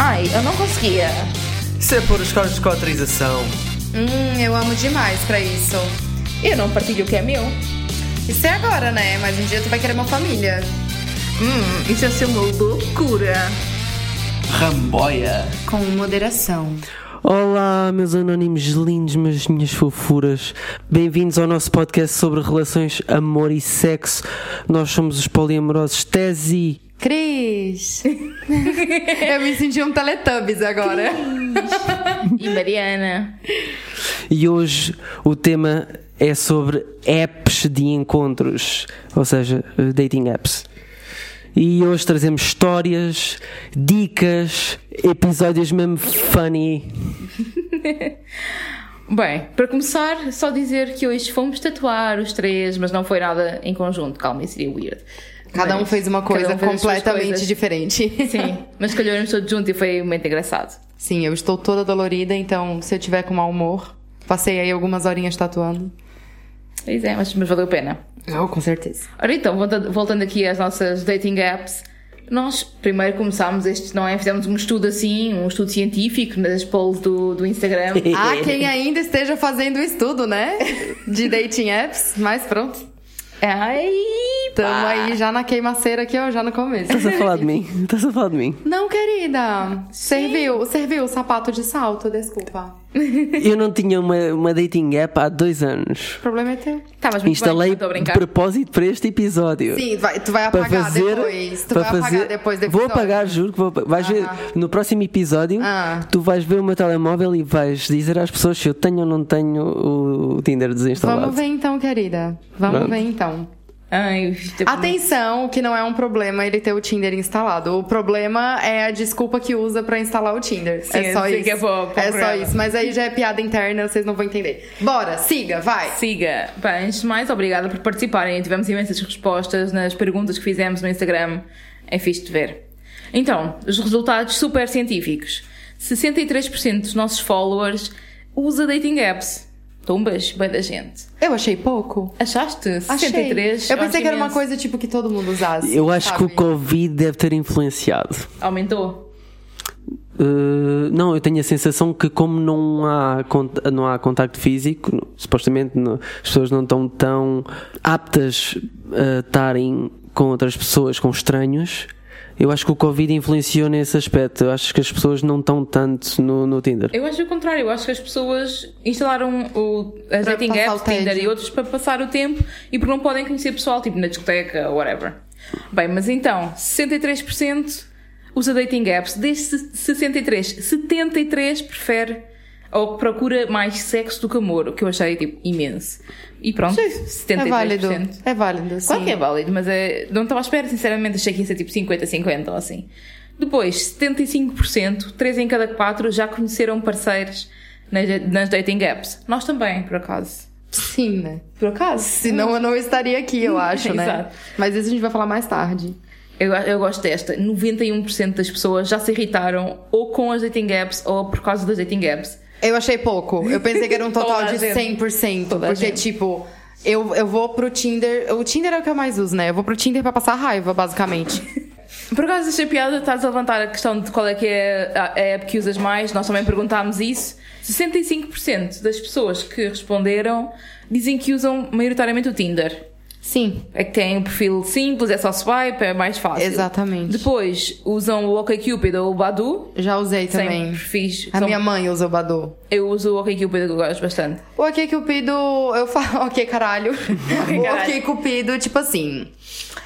Ai, eu não conseguia. Isso é pôr os carros com autorização. Hum, eu amo demais pra isso. Eu não partilho o que é meu. Isso é agora, né? Mas um dia tu vai querer uma família. Hum, isso ia ser uma loucura. Ramboia. Com moderação. Olá, meus anónimos lindos, mas minhas fofuras. Bem-vindos ao nosso podcast sobre relações, amor e sexo. Nós somos os poliamorosos Tesi. Cris! eu me senti um Teletubbies agora. E Mariana. E hoje o tema é sobre apps de encontros, ou seja, dating apps. E hoje trazemos histórias, dicas, episódios mesmo funny. Bem, para começar, só dizer que hoje fomos tatuar os três, mas não foi nada em conjunto. Calma, isso seria weird. Cada um fez uma coisa um fez completamente diferente. Sim, mas calhamos todos juntos e foi muito engraçado. Sim, eu estou toda dolorida, então se eu tiver com mau humor, passei aí algumas horinhas tatuando. Pois é, mas, mas valeu a pena. Oh, com certeza. Ora então, voltando, aqui às nossas dating apps, nós primeiro começámos este, não é? Fizemos um estudo assim, um estudo científico nas polls do, do Instagram. Ah, quem ainda esteja fazendo o estudo, né? De dating apps, mas pronto. Ai, Tamo aí já na queimaceira aqui, ó, já no começo. Estás a falar de mim? Estás a falar de mim? Não, querida. Serviu, serviu o sapato de salto, desculpa. Eu não tinha uma, uma dating app há dois anos. O problema é teu. Tá, mas muito Instalei bem, de propósito para este episódio. Sim, vai- tu vai para apagar fazer, depois. Tu para vai fazer, apagar depois Vou apagar, juro que vou. Vais ver no próximo episódio. Ah. Tu vais ver o meu telemóvel e vais dizer às pessoas se eu tenho ou não tenho o, o Tinder desinstalado. Vamos ver então, querida. Vamos Pronto. ver então. Ai, é- Atenção, que não é um problema ele ter o Tinder instalado. O problema é a desculpa que usa pra instalar o Tinder. Sim, é só sim, isso. que é é só isso. Mas aí já é piada interna, vocês não vão entender. Bora, siga, vai. Siga. Bem, antes de mais, obrigada por participarem. Tivemos imensas respostas nas perguntas que fizemos no Instagram. É fixe de ver. Então, os resultados super científicos. 63% dos nossos followers usa dating apps. Tumbas, bem da gente. Eu achei pouco. Achaste? Achei. 63? Eu pensei que era uma coisa tipo que todo mundo usasse. Eu acho que o sabe? Covid deve ter influenciado. Aumentou? Uh, não, eu tenho a sensação que como não há, não há contacto físico, supostamente não- as pessoas não estão tão aptas a estarem com outras pessoas, com estranhos, eu acho que o Covid influenciou nesse aspecto. Eu acho que as pessoas não estão tanto no, no Tinder. Eu acho o contrário. Eu acho que as pessoas instalaram o, as Para dating apps. Tinder e outros para passar o tempo e porque não podem conhecer pessoal, tipo na discoteca, whatever. Bem, mas então, 63% usa dating apps. Destes 63, 73 prefere ou procura mais sexo do que amor, o que eu achei tipo imenso. E pronto, 73%. É válido. É válido, Claro sim. que é válido, mas é, não estava à espera, sinceramente, achei que ia ser tipo 50-50 ou assim. Depois, 75%, 3 em cada 4 já conheceram parceiros nas, nas dating apps. Nós também, por acaso. Sim, né? Por acaso? Senão eu não estaria aqui, eu acho, né? Exato. Mas isso a gente vai falar mais tarde. Eu, eu gosto desta. 91% das pessoas já se irritaram ou com as dating apps ou por causa das dating apps. Eu achei pouco. Eu pensei que era um total de gente. 100%. Toda a porque, tipo, eu, eu vou pro Tinder. O Tinder é o que eu mais uso, né? Eu vou pro Tinder pra passar raiva, basicamente. Por acaso achei piada, estás a levantar a questão de qual é que é a app que usas mais, nós também perguntámos isso. 65% das pessoas que responderam dizem que usam maioritariamente o Tinder. Sim. É que tem um perfil simples, é só swipe, é mais fácil. Exatamente. Depois usam o OkCupid ou o Badu. Já usei também. Fiz. A são- minha mãe usa o Badu. Eu uso o OkCupid, que eu gosto bastante. O Ok Cupido, eu falo, ok caralho. o caralho. Ok Cupido, tipo assim.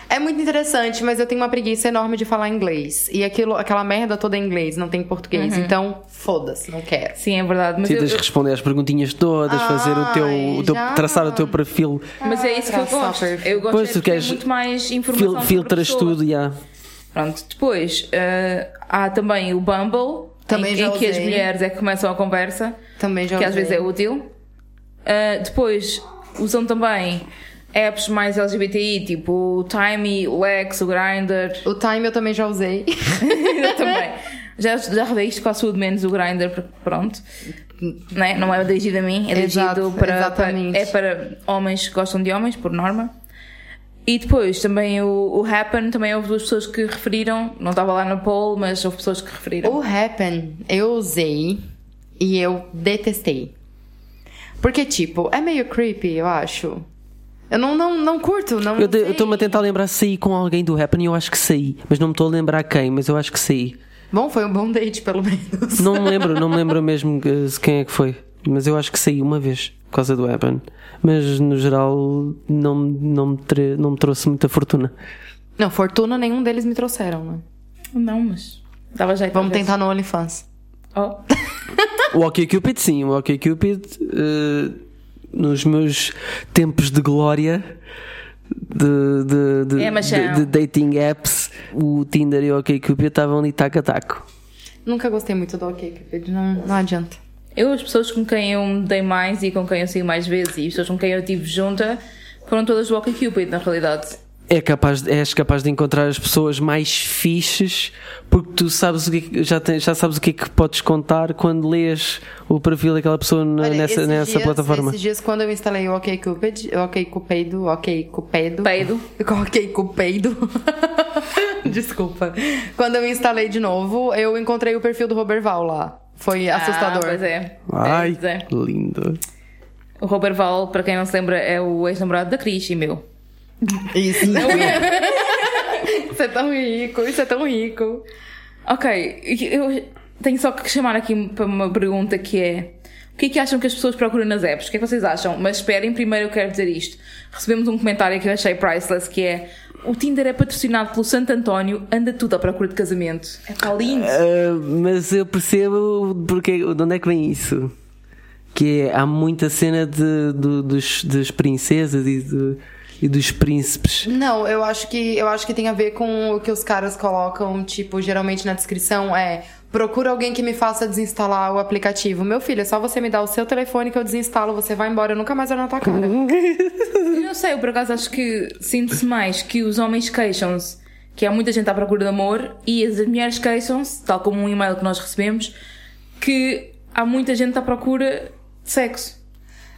É muito interessante, mas eu tenho uma preguiça enorme de falar inglês. E aquilo, aquela merda toda em inglês, não tem em português. Uhum. Então, foda-se, não quero. Sim, é verdade. Mas, eu, Precisas responder às perguntinhas todas, fazer o teu, o teu- traçar o teu perfil, mas é isso que eu gosto. Eu gosto Pois, é tu de ter queres muito mais informação. fil- filtras tudo, já. Pronto, depois eh, há também o Bumble, Também em, já em que as mulheres é que começam a conversa, Também já que às usei. vezes é útil. Eh, depois usam também apps mais LGBTI, tipo o Timey, o Lex, o Grindr. O Time eu também já usei. Eu também. Já, já rodei isto quase tudo menos o Grindr, porque pronto. Não é, não é dirigido a mim, é dirigido Exato, para, para-. É para homens que gostam de homens, por norma. E depois também o, o Happen, também houve duas pessoas que referiram, não estava lá no poll, mas houve pessoas que referiram. O Happen eu usei e eu detestei. Porque, tipo, é meio creepy, eu acho. Eu não, não, não curto, não. Eu estou-me a tentar lembrar se saí com alguém do Happen e eu acho que saí. Mas não me estou a lembrar quem, mas eu acho que saí. Bom, foi um bom date, pelo menos. Não me lembro, não me lembro mesmo eh, quem é que foi. Mas eu acho que saí uma vez por causa do Happen. Mas no geral não, não, me, tre- não me trouxe muita fortuna. Não, fortuna nenhum deles me trouxeram, né? Não, mas dava jeito. Vamos tentar no OnlyFans. Oh. O OkCupid, sim, o OkCupid, eh, nos meus tempos de glória de, de, de, É, de- de dating apps, o Tinder e o OkCupid estavam ali taco a taco. Nunca gostei muito do OkCupid, não, não adianta. Eu, as pessoas com quem eu me dei mais e com quem eu saí mais vezes e as pessoas com quem eu estive junta foram todas do OkCupid, na realidade. É capaz, és capaz de encontrar as pessoas mais fixes porque tu sabes o que é que- já, tens- já sabes o que é que podes contar quando lês o perfil daquela pessoa na- Olha, nessa, esses nessa dias- plataforma. Esses dias, quando eu instalei o OkCupid, o OkCupido, OkCupido... Peido. OkCupido... Desculpa. Quando eu instalei de novo, eu encontrei o perfil do Roberval lá. Foi assustador. Ah, pois é. Ai, Pois é. lindo. O Robert Val, para quem não se lembra, é o ex-namorado da Cris e meu. Isso. isso é tão rico, isso é tão rico. Ok, eu tenho só que chamar aqui para uma pergunta que é o que é que acham que as pessoas procuram nas apps? O que é que vocês acham? Mas esperem, primeiro eu quero dizer isto. Recebemos um comentário que eu achei priceless que é o Tinder é patrocinado pelo Santo António, anda tudo à procura de casamento. É pá, lindo. Ah, mas eu percebo porque, de onde é que vem isso. Que é, há muita cena de, do- dos, das princesas e, de- e dos príncipes. Não, eu acho que eu acho que tem a ver com o que os caras colocam, tipo, geralmente na descrição é procura alguém que me faça desinstalar o aplicativo. Meu filho, é só você me dar o seu telefone que eu desinstalo, você vai embora, eu nunca mais olho na tua cara. Eu não sei, eu por acaso acho que sinto-se mais que os homens queixam-se que há muita gente à procura de amor e as mulheres queixam-se, tal como um e-mail que nós recebemos, que há muita gente à procura de sexo.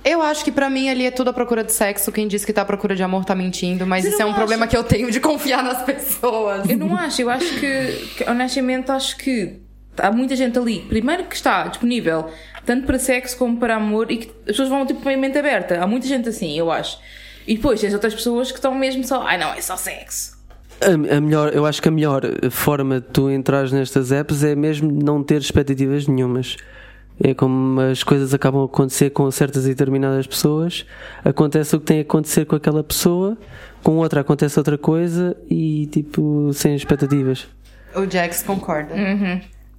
Eu acho que pra mim ali é tudo à procura de sexo. Quem diz que tá à procura de amor tá mentindo, mas isso é um problema que eu tenho de confiar nas pessoas. Eu não acho, eu acho que, que, honestamente, acho que há muita gente ali, primeiro que está disponível tanto para sexo como para amor e que as pessoas vão tipo com a mente aberta. Há muita gente assim, eu acho. E depois tens outras pessoas que estão mesmo só, ai não, é só sexo. A, a melhor, eu acho que a melhor forma de tu entrares nestas apps é mesmo não ter expectativas nenhumas. É como as coisas acabam a acontecer com certas e determinadas pessoas. Acontece o que tem a acontecer com aquela pessoa, com outra acontece outra coisa e tipo, sem expectativas. O Jax concorda.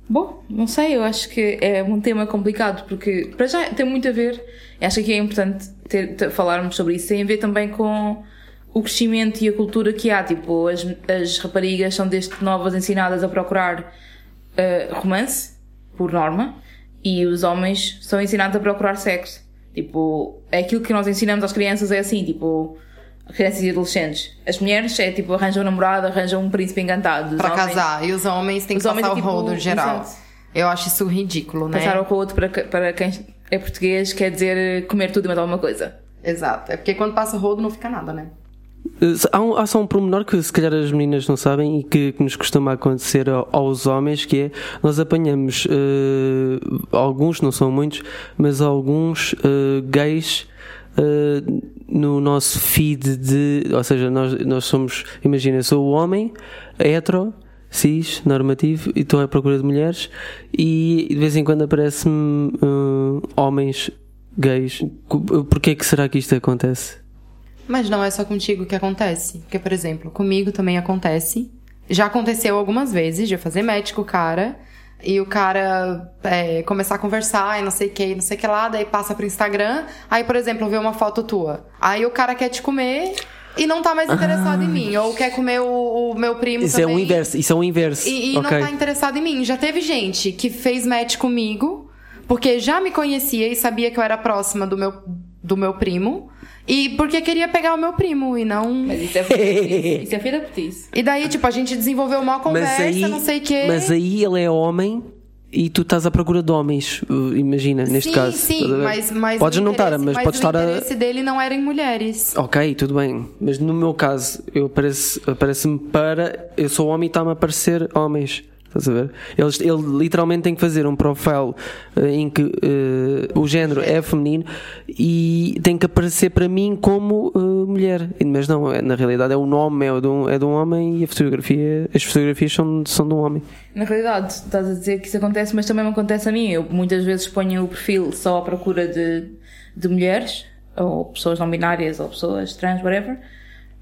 Bom, não sei, eu acho que é um tema complicado porque para já tem muito a ver, acho que é importante ter, ter- falarmos sobre isso, tem a ver também com o crescimento e a cultura que há. Tipo, as, as raparigas são desde novas ensinadas a procurar eh, romance, por norma, e os homens são ensinados a procurar sexo. Tipo, aquilo que nós ensinamos às crianças é assim, tipo, crianças e adolescentes. As mulheres é tipo, arranjam um namorado, arranjam um príncipe encantado. Homens- casar. E os homens têm que Os passar é o tipo- rodo geral. exato. Eu acho isso ridículo, né? Passar o rodo para, para quem é português quer dizer comer tudo e mais alguma coisa. Exato. É porque quando passa o rodo não fica nada, né? Uh, Há, um- há só um pormenor que se calhar as meninas não sabem e que, que nos costuma acontecer ao- aos homens, que é nós apanhamos uh, alguns, não são muitos, mas alguns uh, gays uh, no nosso feed de. Ou seja, nós, nós somos, imagina, sou o homem, hetero, cis, normativo, e estou à procura de mulheres, e de vez em quando aparece-me uh, homens gays. Porquê que será que isto acontece? Mas não é só contigo que acontece. Porque, por exemplo, comigo também acontece. Já aconteceu algumas vezes de eu fazer match com o cara. E o cara é, começar a conversar e não sei o que, não sei o que lá. Daí passa pro Instagram. Aí, por exemplo, vê uma foto tua. Aí o cara quer te comer e não tá mais interessado em mim. Ou quer comer o, o meu primo Isso é também. o inverso, isso é o inverso. E, e ok. não tá interessado em mim. Já teve gente que fez match comigo, porque já me conhecia e sabia que eu era próxima do meu, do meu primo. E porque queria pegar o meu primo e não. Mas isso é filha Isso é filha. E daí, tipo, a gente desenvolveu uma conversa, mas aí, não sei o quê. mas aí ele é homem e tu estás à procura de homens, uh, imagina, neste sim, caso. sim, a ver? mas, mas Podes o não estar, interesse- mas, podes o estar a. interesse dele não era em mulheres. Ok, tudo bem. Mas no meu caso, eu aparece- aparece-me para. Eu sou homem e está-me a aparecer homens. Estás a ver? Eles, ele literalmente tem que fazer um profile eh, em que eh, o género é feminino e tem que aparecer para mim como eh, mulher. Mas não, é- na realidade é um nome, é de um, é de um homem e a fotografia, as fotografias são, são de um homem. Na realidade, estás a dizer que isso acontece, mas também me acontece a mim. Eu muitas vezes ponho o perfil só à procura de, de mulheres, ou pessoas não binárias, ou pessoas trans, whatever.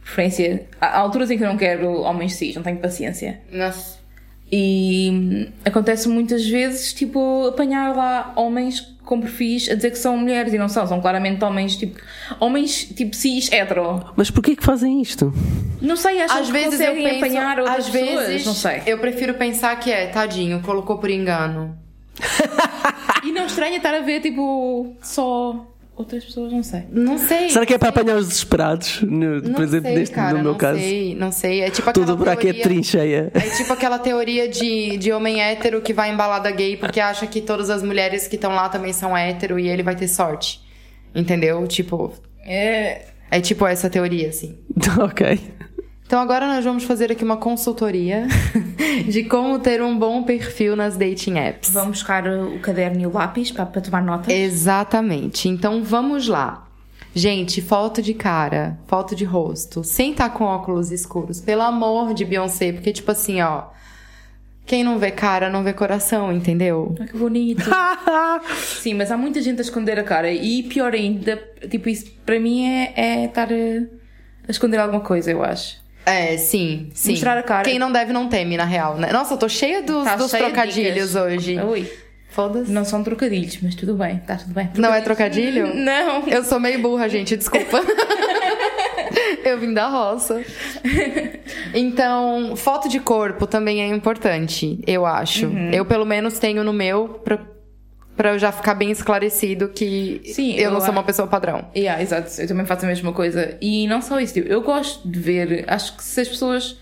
Preferência. Há há alturas em que eu não quero homens cis, não tenho paciência. Nossa. E hum, acontece muitas vezes, tipo, apanhar lá homens com perfis a dizer que são mulheres e não são, são claramente homens, tipo, homens tipo cis hetero. Mas porquê que fazem isto? Não sei, acho Às que vezes eu penso, apanhar outras às pessoas, vezes não sei. eu prefiro pensar que é, tadinho, colocou por engano. E não estranha estar a ver, tipo, só outras pessoas, não sei. Não sei. Será que é para apanhar os desesperados? No, Não por exemplo, sei, neste, cara, no meu não caso. sei, não sei. É tipo aquela Tudo por aqui é trincheia. É tipo aquela teoria de, de homem hétero que vai em balada gay porque acha que todas as mulheres que estão lá também são hétero e ele vai ter sorte. Entendeu? Tipo, É, é tipo essa teoria, assim. ok. Então agora nós vamos fazer aqui uma consultoria de como ter um bom perfil nas dating apps. Vamos buscar o caderno e o lápis para, para tomar notas. Exatamente. Então vamos lá. Gente, foto de cara, foto de rosto, sem estar com óculos escuros. Pelo amor de Beyoncé, porque tipo assim, ó. Quem não vê cara, não vê coração, entendeu? Ah, que bonito. Sim, mas há muita gente a esconder a cara e pior ainda, tipo, isso para mim é, é estar a, a esconder alguma coisa, eu acho. É, sim, sim. Mostrar a cara. Quem não deve não teme, na real, né? Nossa, eu tô cheia dos, Tá dos cheia trocadilhos hoje. Ui, Foda-se. não são trocadilhos, mas tudo bem, está tudo bem. Não é trocadilho? Não. Eu sou meio burra, gente, desculpa. eu vim da roça. Então, foto de corpo também é importante, eu acho. Uhum. Eu, pelo menos, tenho no meu pra, pra eu já ficar bem esclarecido que Sim, eu não eu sou uma pessoa padrão. Yeah, exato, eu também faço a mesma coisa. E não só isso, tipo, eu gosto de ver, acho que se as pessoas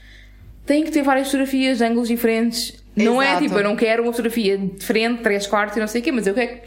têm que ter várias fotografias de ângulos diferentes, não é tipo, eu não quero uma fotografia diferente, três quartos e não sei o quê, mas eu quero,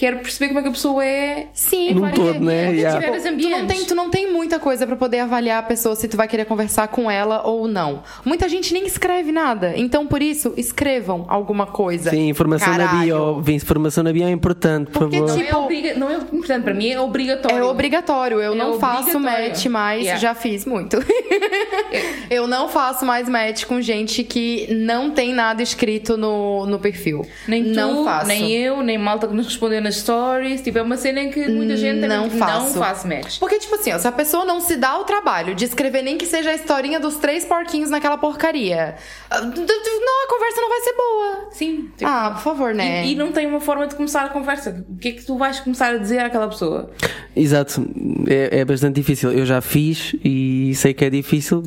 quero perceber como é que a pessoa é. Sim, Num todo, né? Tipo, Yeah. Tu não, ambientes. tem, tu não tem muita coisa pra poder avaliar a pessoa se tu vai querer conversar com ela ou não. Muita gente nem escreve nada. Então, por isso, escrevam alguma coisa. Sim, informação na Caralho. bio. Informação na bio é importante, por Porque, favor. Não, Tipo- é obriga, não é importante, para mim é obrigatório. É obrigatório. Eu É não faço obrigatório. match mais. Yeah. Já fiz muito. eu não faço mais match com gente que não tem nada escrito no, no perfil. Nem tu, não faço. nem eu, nem malta que nos respondeu nas stories. Tipo, é uma cena em que muita gente Não também faço. não faz match. Porque, tipo assim, ó, se a pessoa não se dá o trabalho de escrever nem que seja a historinha dos três porquinhos naquela porcaria, ah, não, a conversa não vai ser boa. Sim. tipo, Ah, por favor, né? E, e não tem uma forma de começar a conversa. O que é que tu vais começar a dizer àquela pessoa? Exato, é, é bastante difícil. Eu já fiz e sei que é difícil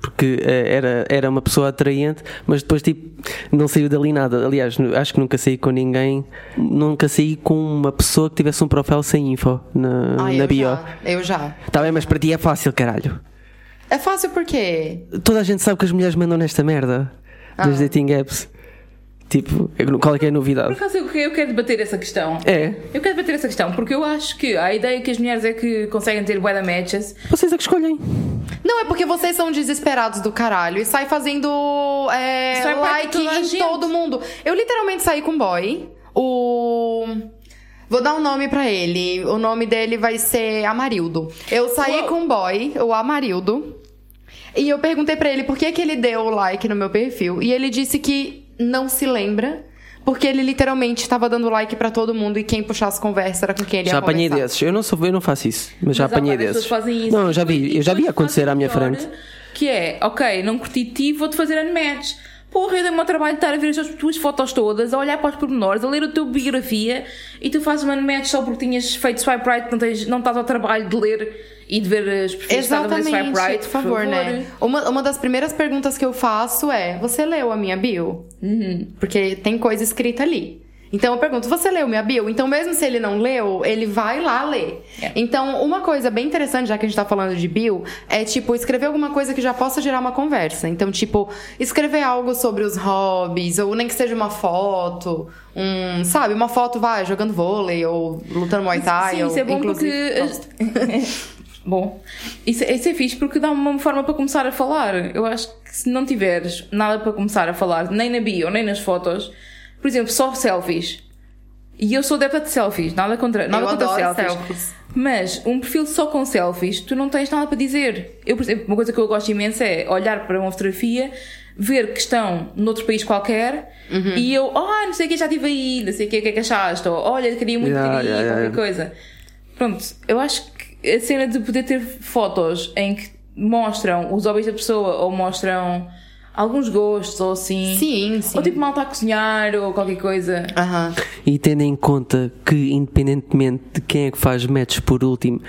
porque eh, era, era uma pessoa atraente, mas depois tipo não saiu dali nada. Aliás, acho que nunca saí com ninguém, nunca saí com uma pessoa que tivesse um profile sem info na, Ah, na eu bio. já. Eu já. Tá bem, mas para ti é fácil, caralho. É fácil porque. Toda a gente sabe que as mulheres mandam nesta merda das Ah. dating apps. Tipo, qual é que é a Por novidade? acaso eu, eu quero debater essa questão. É, Eu quero debater essa questão porque eu acho que a ideia que as mulheres é que conseguem ter de matches. vocês é que escolhem. Não, é porque vocês são desesperados do caralho e sai fazendo é, Sai pra like em gente. todo mundo. Eu literalmente saí com um boy. O. Vou dar um nome pra ele. O nome dele vai ser Amarildo. Eu saí Uou. com um boy, o Amarildo. E eu perguntei pra ele por que, que ele deu o like no meu perfil. E ele disse que não se lembra. Porque ele literalmente estava dando like pra todo mundo e quem puxasse conversa era com quem ele Já ia apanhei conversar. desses. Eu não, sou, eu não faço isso, mas já Mas há apanhei desses. fazem isso. Não, eu já vi, eu já vi acontecer à minha frente. Que é, ok, não curti ti, vou-te fazer unmatch. Porra, eu dei-me ao trabalho de estar a ver as tuas fotos todas, a olhar para os pormenores, a ler a tua biografia e tu fazes uma unmatch só porque tinhas feito swipe right, não, tens, não estás ao trabalho de ler e de ver as perfis Exatamente, swipe right. por favor, né? Uma, uma das primeiras perguntas que eu faço é: Você leu a minha bio? Uhum. Porque tem coisa escrita ali. Então eu pergunto, você leu minha bio? Então mesmo se ele não leu, ele vai lá ler. É. Então uma coisa bem interessante, já que a gente tá falando de bio, é tipo escrever alguma coisa que já possa gerar uma conversa. Então tipo, escrever algo sobre os hobbies, ou nem que seja uma foto, um, sabe, uma foto vai jogando vôlei ou lutando muay thai, Sim, ou, isso é bom porque. bom, isso, isso é fixe porque dá uma forma para começar a falar. Eu acho que se não tiveres nada para começar a falar, nem na bio, nem nas fotos, por exemplo, só selfies. E eu sou adepta de selfies, nada contra, nada Eu contra adoro selfies. selfies. Mas um perfil só com selfies, tu não tens nada para dizer. Eu, por exemplo, uma coisa que eu gosto imenso é olhar para uma fotografia, ver que estão noutro país qualquer Uhum. e eu, oh, não sei o que, já estive aí, não sei o que, o que é que achaste, ou olha, queria muito Yeah, ter aí, yeah, qualquer yeah. coisa. Pronto, eu acho que a cena de poder ter fotos em que mostram os hobbies da pessoa ou mostram alguns gostos ou assim. Sim, sim. Ou tipo mal está a cozinhar ou qualquer coisa. Aham. E tendo em conta que, independentemente de quem é que faz matches por último,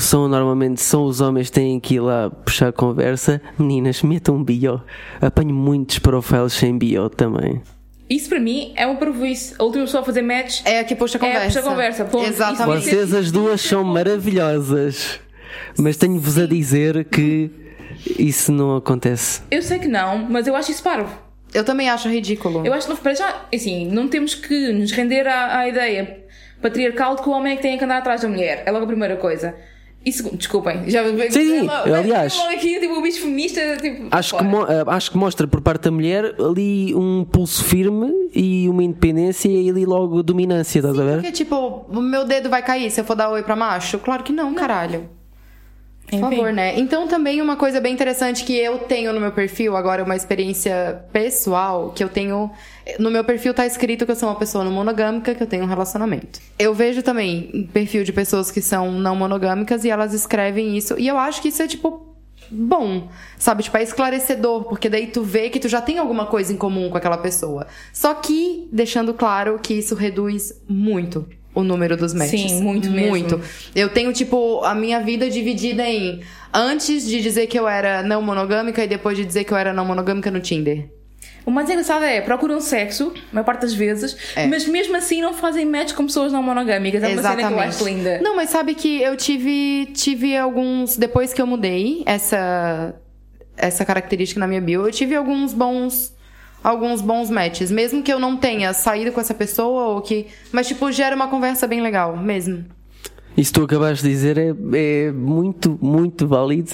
são normalmente são os homens que têm que ir lá puxar conversa, meninas, metam bio. Apanho muitos profiles sem bio também. Isso para mim é uma prejuízo. A última pessoa a fazer match É a que puxa a É a conversa. puxa a conversa, ponto. Exatamente. Vocês as duas são maravilhosas, mas tenho-vos a dizer que isso não acontece. Eu sei que não, mas eu acho isso parvo. Eu também acho ridículo. Eu acho que, para já, assim, não temos que nos render à, à ideia patriarcal de que o homem é que tem que andar atrás da mulher. É logo a primeira coisa. E segundo, desculpem, já Sim, ela- aliás. ela aqui, tipo, o bicho feminista, tipo, Acho que, mo- eh, acho que mostra por parte da mulher ali um pulso firme e uma independência e ali logo dominância, estás a ver? Porque, tipo, o meu dedo vai cair se eu for dar oi pra macho? Claro que não, caralho. Por Enfim. favor, né? Então, também uma coisa bem interessante que eu tenho no meu perfil, agora uma experiência pessoal, que eu tenho. No meu perfil tá escrito que eu sou uma pessoa não monogâmica, que eu tenho um relacionamento. Eu vejo também perfil de pessoas que são não monogâmicas e elas escrevem isso. E eu acho que isso é, tipo, bom, sabe? Tipo, é esclarecedor, porque daí tu vê que tu já tem alguma coisa em comum com aquela pessoa. Só que, deixando claro que isso reduz muito o número dos matches. Sim, muito mesmo. Muito. Eu tenho, tipo, a minha vida dividida em antes de dizer que eu era não monogâmica e depois de dizer que eu era não monogâmica no Tinder. O mais engraçado é, procuram sexo, a maior parte das vezes, É. mas mesmo assim não fazem match com pessoas não monogâmicas. É uma cena que eu acho linda. Não, mas sabe que eu tive, tive alguns. Depois que eu mudei essa, essa característica na minha bio, eu tive alguns bons. Alguns bons matches. Mesmo que eu não tenha saído com essa pessoa ou que. Mas, tipo, gera uma conversa bem legal, mesmo. Isso que tu acabaste de dizer é, é muito, muito válido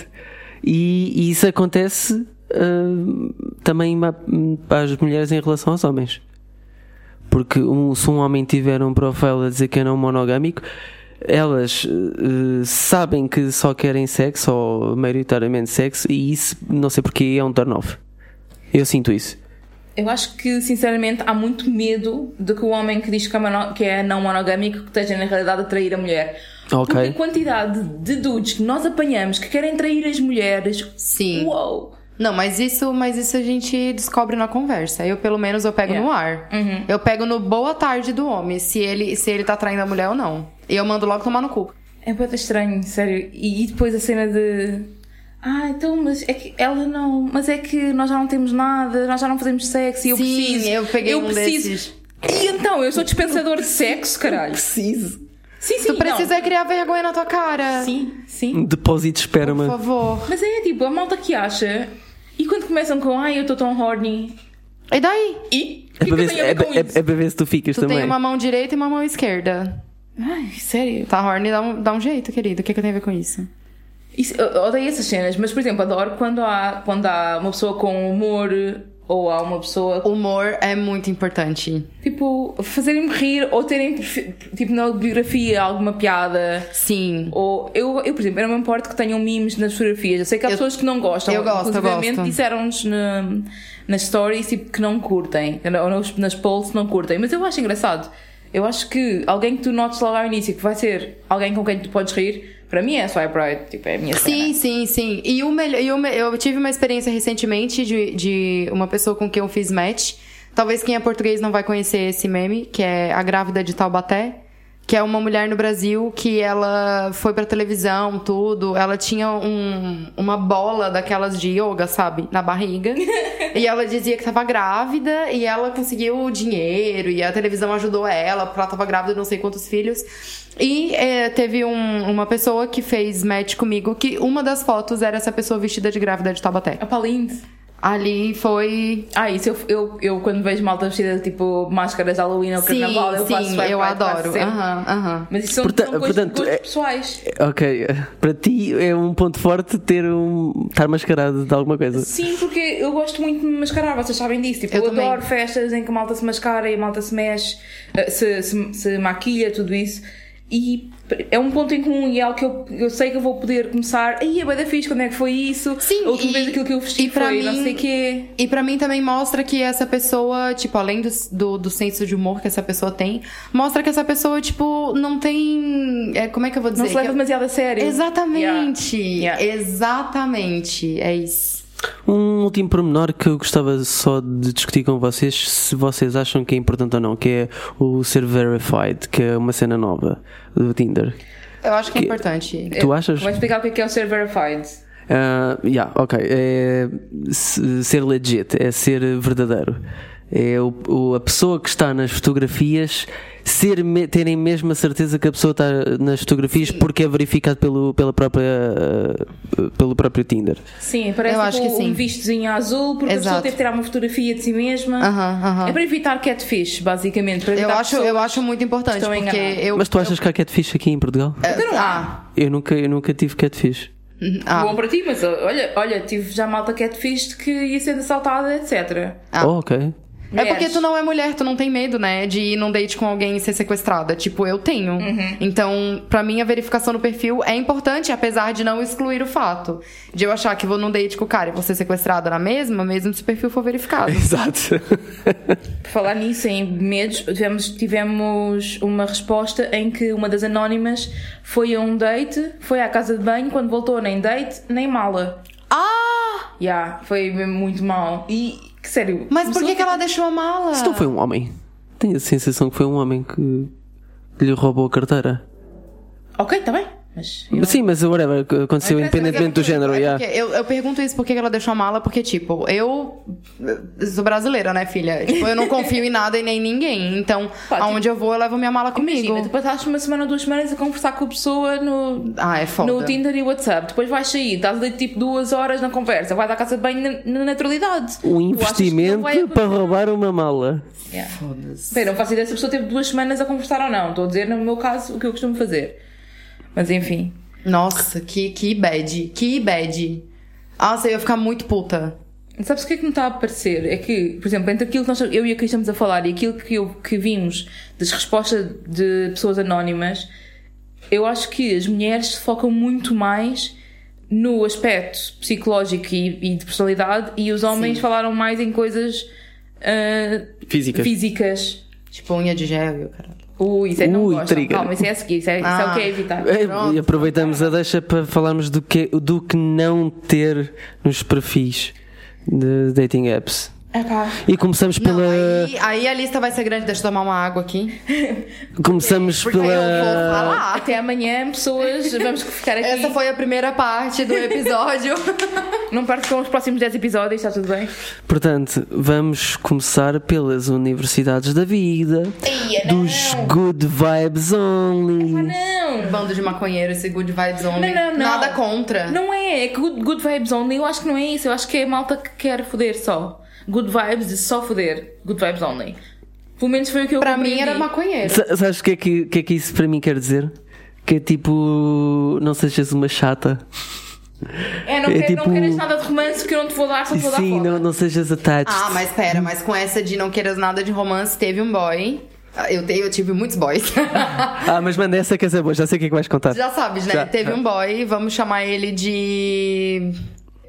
e, e isso acontece ah, também para as mulheres em relação aos homens. Porque um- se um homem tiver um profile a dizer que é não monogâmico, elas eh, sabem que só querem sexo ou maioritariamente sexo e isso não sei porque é um turn off. Eu sinto isso. Eu acho que, sinceramente, há muito medo de que o homem que diz que é, mono- que é não monogâmico que esteja, na realidade, a trair a mulher. Ok. Porque a quantidade de dudes que nós apanhamos que querem trair as mulheres. Sim. Uou! Não, mas isso, mas isso a gente descobre na conversa. Eu, pelo menos, eu pego Yeah. no ar. Eu pego no boa tarde do homem, se ele, se ele tá traindo a mulher ou não. E eu mando logo tomar no cu. É muito estranho, sério. E, e depois a cena de. Ah, então, mas é que ela não. Mas é que nós já não temos nada, nós já não fazemos sexo e eu Sim, preciso. eu peguei um preciso. desses. E então, eu sou dispensador de sexo, caralho. Preciso. Sim, sim. Tu precisa não. criar vergonha na tua cara. Sim, sim. Um depósito de Por esperma. favor. Mas é tipo, a malta que acha. E quando começam com, ai, eu estou tão horny. E daí? E? É para, ver se, é, é- é ver se tu ficas Tu também. tem uma mão direita e uma mão esquerda. Ai, sério. Tá horny, dá um, dá um jeito, querido. O que, que eu tenho a ver com isso? Isso, eu odeio essas cenas, mas por exemplo, adoro quando há, quando há uma pessoa com humor ou há uma pessoa Humor é muito importante. tipo fazerem-me rir ou terem tipo na biografia alguma piada. Sim. Ou eu, eu, por exemplo, eu não me importo que tenham memes nas fotografias. Eu sei que há Eu- pessoas que não gostam. eu gosto, eu disseram-nos na- nas stories tipo, que não curtem. Ou nas, nas polls não curtem. Mas eu acho engraçado. Eu acho que alguém que tu notes logo ao início que vai ser alguém com quem tu podes rir, para mim é swipe right. Tipo, é a minha Sim, cena. sim, sim. E o melhor, e eu tive uma experiência recentemente de, de uma pessoa com quem eu fiz match. Talvez quem é português não vai conhecer esse meme, que é a grávida de Taubaté. que é uma mulher no Brasil que ela foi pra televisão, tudo. Ela tinha um, uma bola daquelas de yoga, sabe? Na barriga. e ela dizia que tava grávida e ela conseguiu dinheiro e a televisão ajudou ela, porque ela tava grávida não sei quantos filhos. E é, teve um- uma pessoa que fez match comigo que uma das fotos era essa pessoa vestida de grávida de Taubaté. Pá, lindo. Ali foi. Ah, isso eu, eu, eu quando vejo malta vestida tipo máscaras de Halloween ou Sim, carnaval, eu faço sim, swipe eu faço adoro. Aham, aham. Mas isso são, Porta- são coisas portanto, é- pessoais. Ok, para ti é um ponto forte ter um. estar mascarado de alguma coisa. Sim, porque eu gosto muito de me mascarar, vocês sabem disso. Tipo, Eu eu, adoro festas em que a malta se mascara e a malta se mexe, eh, se, se, se maquilha, tudo isso. E é um ponto em comum e é algo que eu, eu sei que eu vou poder começar. Aí, é bem da fixe, quando é que foi isso? Sim, A última e- vez aquilo que eu vesti e foi não mim- sei o quê. E pra mim também mostra que essa pessoa, tipo, além do, do, do senso de humor que essa pessoa tem, mostra que essa pessoa, tipo, não tem. é, como é que eu vou dizer? Não se leva demasiado a sério. Exatamente. Yeah. Exatamente. É isso. Um último pormenor que eu gostava só de discutir com vocês, se vocês acham que é importante ou não, que é o ser verified, que é uma cena nova do Tinder. Eu acho que é importante. Tu achas? Vou explicar o que é, é o ser verified. Ah, yeah, ok. É se- ser legit, é ser verdadeiro. É o, o- a pessoa que está nas fotografias ser, me- terem mesmo a certeza que a pessoa está nas fotografias porque é verificado pelo, pela própria, ah, pelo próprio Tinder. Sim, parece Eu acho que sim. um vistozinho azul, porque a pessoa Exato. teve que tirar uma fotografia de si mesma. Aham, aham. É para evitar catfish, basicamente. Para Eu acho, eu acho muito importante, porque eu. Mas tu achas que há catfish aqui em Portugal? Então não há. Ah, Eu nunca, eu nunca tive catfish. ah, Bom para ti, mas olha, olha, tive já malta catfish de que ia sendo assaltada, etc. Ah. Oh, ok. É porque tu não é mulher, tu não tem medo, né? De ir num date com alguém e ser sequestrada. Tipo, eu tenho. Uhum. Então, pra mim, a verificação do perfil é importante, apesar de não excluir o fato. De eu achar que vou num date com o cara e vou ser sequestrada na mesma, mesmo se o perfil for verificado. Exato. Por falar nisso, em medos, tivemos, tivemos uma resposta em que uma das anónimas foi a um date, foi à casa de banho, quando voltou nem date, nem mala. ah! Ya, foi mesmo muito mal. E, sério. Mas por que, que ela deixou a mala? Se não foi um homem, tenho a sensação que foi um homem que lhe roubou a carteira. Ok, está bem. Mas eu- Sim, mas whatever, aconteceu independentemente do é género, é yeah. eu, eu pergunto isso porque ela deixou a mala, porque, tipo, eu sou brasileira, né, filha? Tipo, eu não confio em nada e nem em ninguém. Então, Pá, aonde eu vou, eu levo minha mala comigo. Imagina, tu passaste uma semana ou duas semanas a conversar com a pessoa no, Ah, é foda. no Tinder e WhatsApp. Depois vais sair, estás ali tipo duas horas na conversa, vais à casa de banho na, na naturalidade. Um não investimento para roubar uma mala. Yeah. Foda-se. Não faço ideia se a pessoa teve duas semanas a conversar ou não. Estou a dizer, no meu caso, o que eu costumo fazer. Mas enfim. Nossa, que, que bad. Que bad. Nossa, eu ia ficar muito puta. Sabes o que é que me está a parecer? É que, por exemplo, entre aquilo que nós, eu e a Cris estamos a falar e aquilo que, eu, que vimos das respostas de pessoas anónimas, eu acho que as mulheres se focam muito mais no aspecto psicológico e, e de personalidade e os homens falaram mais em coisas ah, Físicas. físicas. Tipo, unha de gel caralho. Ui, isso é não Ui, gosto. trigger. Calma, isso é a seguir, isso é, isso é o que é Ah. evitar. É, Pronto. e aproveitamos a deixa para falarmos do que, do que não ter nos perfis de dating apps. Epá. E começamos Não, pela. aí, aí a lista vai ser grande. Deixa eu tomar uma água aqui. Começamos Porque eu vou pela. falar. Até amanhã, pessoas, vamos ficar aqui. Essa foi a primeira parte do episódio. Não parte com os próximos 10 episódios, está tudo bem? Portanto, vamos começar pelas universidades da vida, Eia, não. dos good vibes only. Não! Bando de maconheiros, esse good vibes only. Não, não, não. Nada contra. Não é, é que good, good vibes only. Eu acho que não é isso. Eu acho que é malta que quer foder só. Good vibes de só foder. Good vibes only. Pelo menos foi o que eu Pra mim compreendi. era maconheiro. Sa- Sabes o que, é que, o que é que isso para mim quer dizer? Que é tipo. Não sejas uma chata. É, não, é quer, tipo- não queres nada de romance que eu não te vou dar, só te vou dar Sim, não, não sejas attached. Ah, mas pera, mas com essa de não queiras nada de romance, teve um boy. Ah, Eu, te- eu tive muitos boys. Ah, mas manda essa que essa é boa, já sei o que é que vais contar. Já sabes, né? Já, teve um boy, vamos chamar ele de.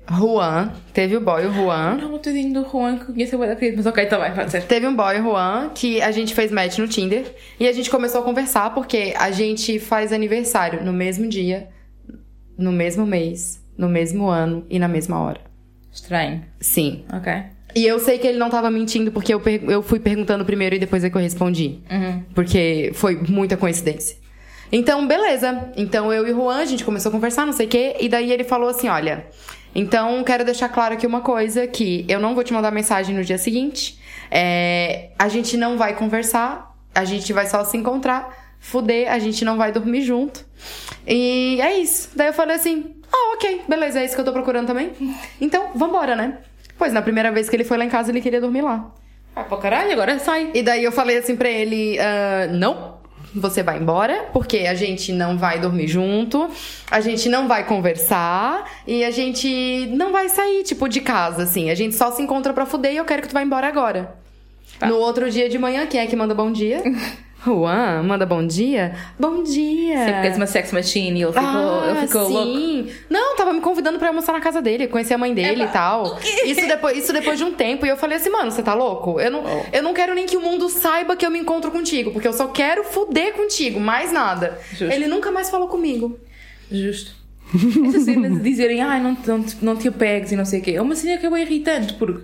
Juan. Teve o boy, o Juan. Não, o tadinho do Juan que conhece o da querido, mas ok, tá bem, pode ser. Teve um boy, Juan, que a gente fez match no Tinder. E a gente começou a conversar porque a gente faz aniversário no mesmo dia, no mesmo mês, no mesmo ano e na mesma hora. Estranho. Sim. Ok. E eu sei que ele não tava mentindo porque eu, eu fui perguntando primeiro e depois é que eu respondi. Porque foi muita coincidência. Então, beleza. Então eu e o Juan, a gente começou a conversar, não sei o quê. E daí ele falou assim: olha, então quero deixar claro aqui uma coisa: que eu não vou te mandar mensagem no dia seguinte. É, a gente não vai conversar, a gente vai só se encontrar, fuder, a gente não vai dormir junto. E é isso. Daí eu falei assim: ah, ok, beleza, é isso que eu tô procurando também. Então, vambora, né? Pois na primeira vez que ele foi lá em casa, ele queria dormir lá. Ah, pra caralho, agora sai. E daí eu falei assim pra ele: ah, não, você vai embora, porque a gente não vai dormir junto, a gente não vai conversar e a gente não vai sair, tipo, de casa, assim. A gente só se encontra pra fuder e eu quero que tu vá embora agora. No outro dia de manhã, quem é que manda bom dia? Juan, manda bom dia? Bom dia! Que és uma sex machine e ele ficou, Ah, ele ficou sim. louco. Não, tava me convidando pra almoçar na casa dele, conhecer a mãe dele e tal. Isso depois, isso depois de um tempo. E eu falei assim, mano, você tá louco? Eu não, Oh. eu não quero nem que o mundo saiba que eu me encontro contigo, porque eu só quero fuder contigo, mais nada. Justo. Ele nunca mais falou comigo. Justo. Essa cena de dizerem, ai, não, não, te- não te apegues e não sei o quê, é uma cena que é bem irritante, porque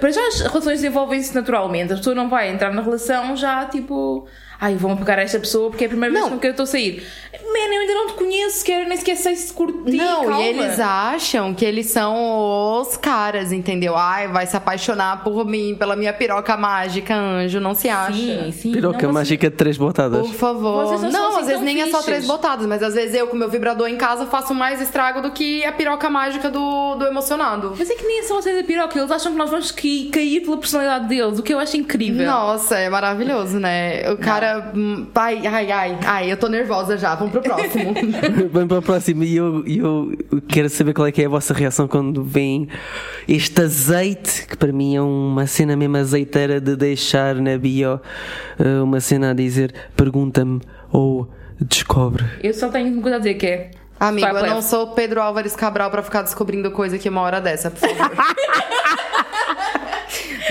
para já as relações desenvolvem-se naturalmente, a pessoa não vai entrar na relação já tipo, ai, vão pegar esta pessoa porque é a primeira vez Não. com que eu estou a sair. Man, eu ainda não te conheço sequer, nem sequer sei se curti. não, calma. e eles acham que eles são os caras, entendeu? Ai, vai se apaixonar por mim, pela minha piroca mágica, anjo, não se acha. Sim, sim. Piroca não, mágica de três botadas. Por favor. Vocês não são não, assim às vezes tão nem é só três botadas, mas às vezes eu, com meu vibrador em casa, faço mais estrago do que a piroca mágica do, do emocionado. Mas é que nem é só a cena da piroca, eles acham que nós vamos ca- cair pela personalidade deles, o que eu acho incrível. Nossa, é maravilhoso, né? O cara. hum, Ai, ai, ai, ai, eu tô nervosa já. Vamos pro próximo. Vamos para a próxima e eu, eu quero saber qual é que é a vossa reação quando vem este azeite, que para mim é uma cena mesmo azeiteira de deixar na bio eh, uma cena a dizer pergunta-me ou descobre. Eu só tenho uma coisa a dizer que é. Amigo, eu não sou Pedro Álvares Cabral pra ficar descobrindo coisa aqui uma hora dessa, por favor.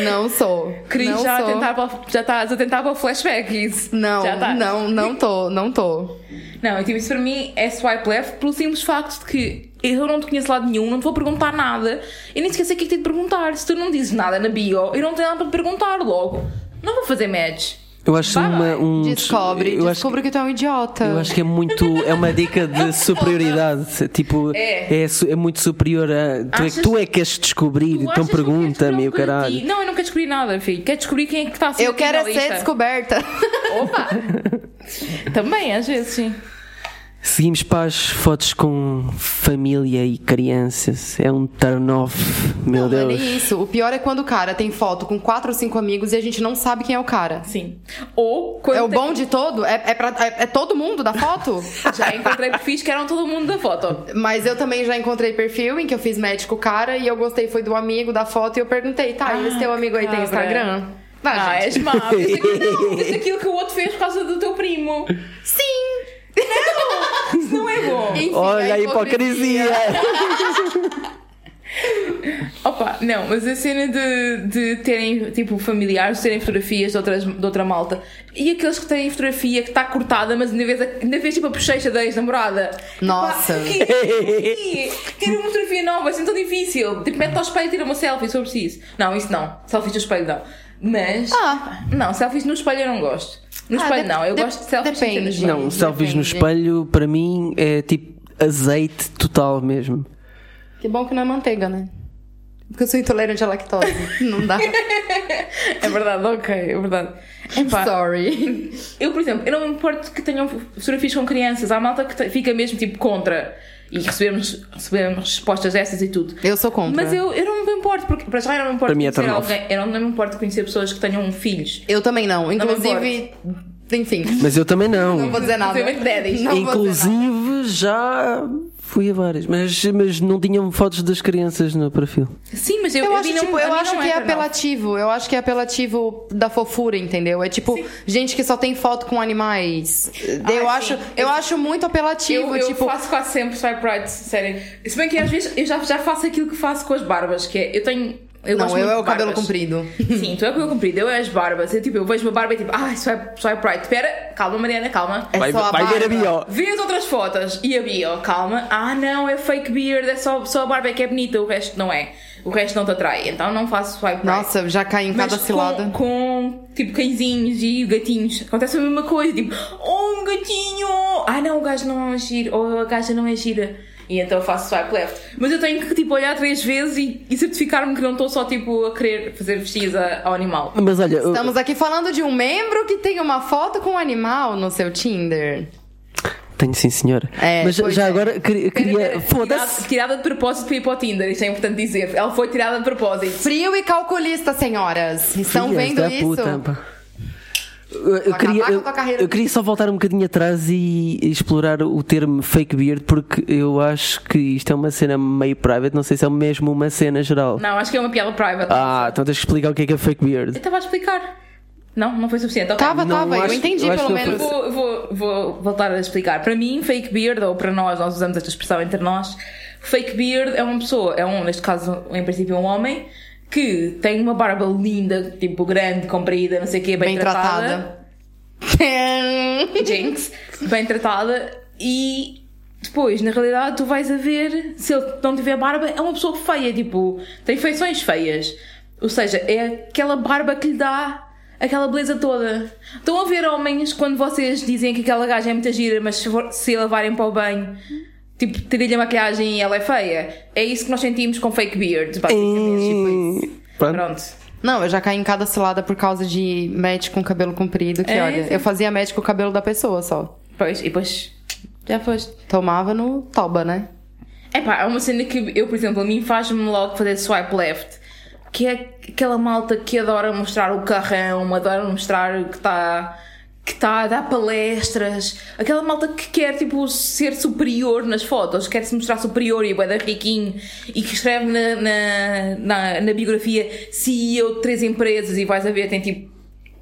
não sou. Cris não já, a sou. tentar para- já estás a tentar para o flashback, isso. Não, já tá. não, não tô, não tô. Não, tipo, isso para mim é swipe left pelo simples facto de que eu não te conheço lado nenhum, não te vou perguntar nada. Eu nem sei o que é que de perguntar. Se tu não dizes nada na bio, eu não tenho nada para te perguntar logo. Não vou fazer match. Eu acho Vai, uma, um Descobre, eu acho, descobre que tu é um idiota. eu acho que é muito é uma dica de superioridade tipo É. é, é muito superior a tu, é, Achas- tu é que queres descobrir Tu então pergunta-me o caralho ti? Não, eu não quero descobrir nada, filho. Quero descobrir quem é que está a ser Eu quero é ser descoberta. Opa! Também, às vezes, sim. Seguimos para as fotos com família e crianças. É um turn off, meu Não, não é Deus. isso. O pior é quando o cara tem foto com quatro ou cinco amigos e a gente não sabe quem é o cara. Sim. Ou quando É o tem- bom de todo? É, é, pra- é- é todo mundo da foto? Já encontrei perfis que eram todo mundo da foto. Mas eu também já encontrei perfil em que eu fiz match com o cara e eu gostei foi do amigo da foto e eu perguntei, tá, e esse teu amigo aí tem. Instagram? Vai, Ah, gente. és má. Diz aquilo, diz aquilo que o outro fez por causa do teu primo. Sim! Isso não é bom. Enfim, Olha a hipocrisia! Opa, não, mas a cena de, de terem, tipo, familiares, terem fotografias de, outras, de outra malta e aqueles que têm fotografia que está cortada, mas ainda vês, ainda vês tipo a bochecha da ex-namorada. Nossa. Que- Quero uma fotografia nova, assim tão difícil. Tipo, mete ao espelho e tira uma selfie se eu preciso. Não, isso não. Selfies no espelho não. Mas. Ah. Não, selfies no espelho eu não gosto. No Ah, espelho de- não, eu de- gosto de selfies ser no depende. espelho. Não, selfies no Depende. espelho para mim é tipo azeite total mesmo. Que bom que não é manteiga, né? Porque eu sou intolerante à lactose. não dá. É verdade, ok, é verdade. Epá, Sorry. Eu, por exemplo, eu não me importo que tenham fotografias com crianças. Há malta que fica mesmo tipo contra. E recebemos, recebemos respostas dessas e tudo. Eu sou contra. Mas eu, eu não importo, porque para já eu não me importo Para mim é conhecer alguém. Eu não me importo conhecer pessoas que tenham filhos. Eu também não. Inclusive, enfim. Mas eu também não. Não vou dizer nada. Especialmente daddies. Não vou dizer nada. Inclusive já fui a várias, mas, mas não tinham fotos das crianças no perfil. Sim, mas eu, Eu, eu acho, não- tipo, eu acho que é apelativo. Eu acho que é apelativo da fofura, entendeu? É tipo, gente que só tem foto com animais. eu Ai, acho, sim. eu acho muito apelativo, Eu, eu tipo, faço quase sempre swipe right, sério. Se bem que às vezes eu já, já faço aquilo que faço com as barbas, que é, eu tenho... Eu não, eu é o cabelo comprido. Sim, tu é o cabelo comprido, eu é as barbas. Eu, tipo, eu vejo uma barba e tipo, ai, swipe, swipe right. Espera, calma, Mariana, calma. É vai só a vai ver a bio. Vê as outras fotos e a bio, calma. Ah, não, é fake beard, é só, só a barba é que é bonita, o resto não é. o resto não te atrai. Então não faço swipe right. Nossa, já caí em cada Mas cilada. com, com, tipo cãezinhos e gatinhos acontece a mesma coisa, tipo, oh um gatinho! Ah não, o gajo não é giro, ou a gaja não é gira. E então eu faço swipe left. Mas eu tenho que tipo olhar três vezes e, e certificar-me que não estou só tipo a querer fazer pesquisa ao animal. Mas olha, eu- Estamos aqui falando de um membro que tem uma foto com um animal no seu Tinder. tenho sim, senhora. É, Mas já é. agora queria. queria- Foda-se! Tirada, de propósito para ir para o Tinder, isto é importante dizer. Ela foi tirada de propósito. Frio e calculista, senhoras. Estão vendo isso? puta. Eu, eu queria, eu, eu queria só voltar um bocadinho atrás e explorar o termo fake beard porque eu acho que isto é uma cena meio private, não sei se é mesmo uma cena geral. Não, acho que é uma piada private. Ah, então tens que explicar o que é que é fake Eu beard. estava a explicar. Não, não foi suficiente. Ok. Tava, Não, tava, eu acho- entendi eu pelo menos. Vou, vou, vou voltar a explicar. Para mim, fake beard, ou para nós, nós usamos esta expressão entre nós, fake beard é uma pessoa, é um, neste caso, em princípio, um homem, que tem uma barba linda, tipo grande, comprida, não sei o quê, bem, Bem tratada. Jinx, bem tratada, e depois, na realidade, tu vais a ver, se ele não tiver barba, é uma pessoa feia, tipo, tem feições feias. Ou seja, é aquela barba que lhe dá aquela beleza toda. Estão a ver homens quando vocês dizem que aquela gaja é muita gira, mas se, for- se a levarem para o banho, tipo, tirem-lhe a maquiagem e ela é feia. É isso que nós sentimos com fake beard, basicamente. tipo isso. Pronto. Pronto. Não, eu já caí em cada cilada por causa de match com cabelo comprido, que É, olha, sim. eu fazia match com o cabelo da pessoa só. Pois, e depois já foste. Tomava no toba, né? Epá, é uma cena que eu, por exemplo, a mim faz-me logo fazer swipe left. Que é aquela malta que adora mostrar o carrão, adora mostrar que está que está a dar palestras, aquela malta que quer tipo ser superior nas fotos, quer se mostrar superior e é da riquinho e que escreve na, na, na, na biografia CEO de três empresas e vais a ver, tem tipo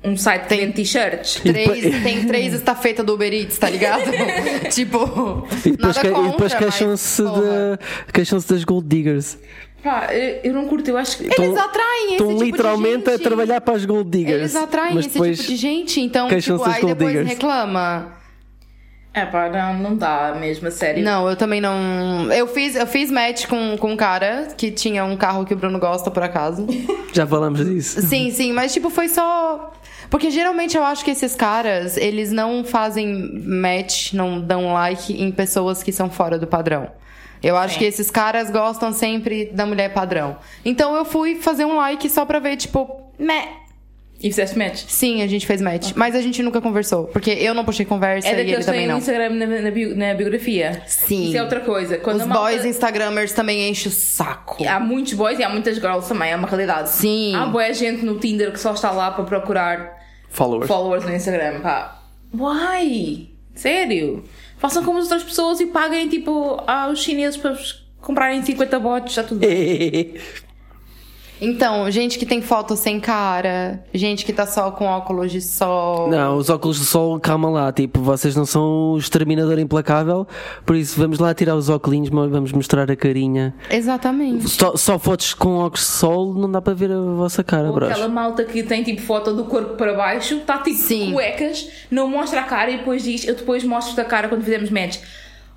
um site que Tem- vende t-shirts. Três, tem três estafetas do Uber Eats, tá ligado? tipo, E depois, nada que- contra, e depois queixam-se de, queixam-se das gold diggers. Pá, eu eu não curto, eu acho que. Eles atraem esse tipo de literalmente a gente. trabalhar para as gold diggers. Eles atraem mas esse tipo de gente, então, tipo, aí depois diggers. reclama. É pá, não, não dá mesmo, a sério. Não, eu também não. Eu fiz, eu fiz match com, com um cara que tinha um carro que o Bruno gosta, por acaso. Já falamos disso. Sim, sim, mas tipo, foi só. Porque geralmente eu acho que esses caras, eles não fazem match, não dão like em pessoas que são fora do padrão. Eu acho Sim. que esses caras gostam sempre da mulher padrão. Então eu fui fazer um like só pra ver, tipo, meh. E fizeste match? Sim, a gente fez match. Mas a gente nunca conversou. Porque eu não puxei conversa É e ele daqueles que também não. Instagram na, na, bio- na biografia. Sim. Isso é outra coisa. Quando Os boys instagramers também enchem o saco. Há muitos boys e há muitas girls também, é uma realidade. Sim. Há boa gente no Tinder que só está lá para procurar Followers. followers no Instagram, pá. Why? Sério? Façam como as outras pessoas e paguem, tipo, aos chineses para comprarem 50 bots, já tudo bem. Então, gente que tem foto sem cara, gente que tá só com óculos de sol. Não, os óculos de sol, calma lá, tipo, vocês não são o exterminador implacável, por isso vamos lá tirar os óculos, mas vamos mostrar a carinha. Exatamente. Só, só fotos com óculos de sol não dá para ver a vossa cara, Ou bros. aquela malta que tem tipo foto do corpo para baixo, está tipo Sim. cuecas, não mostra a cara e depois diz: Eu depois mostro-te a cara quando fizermos match.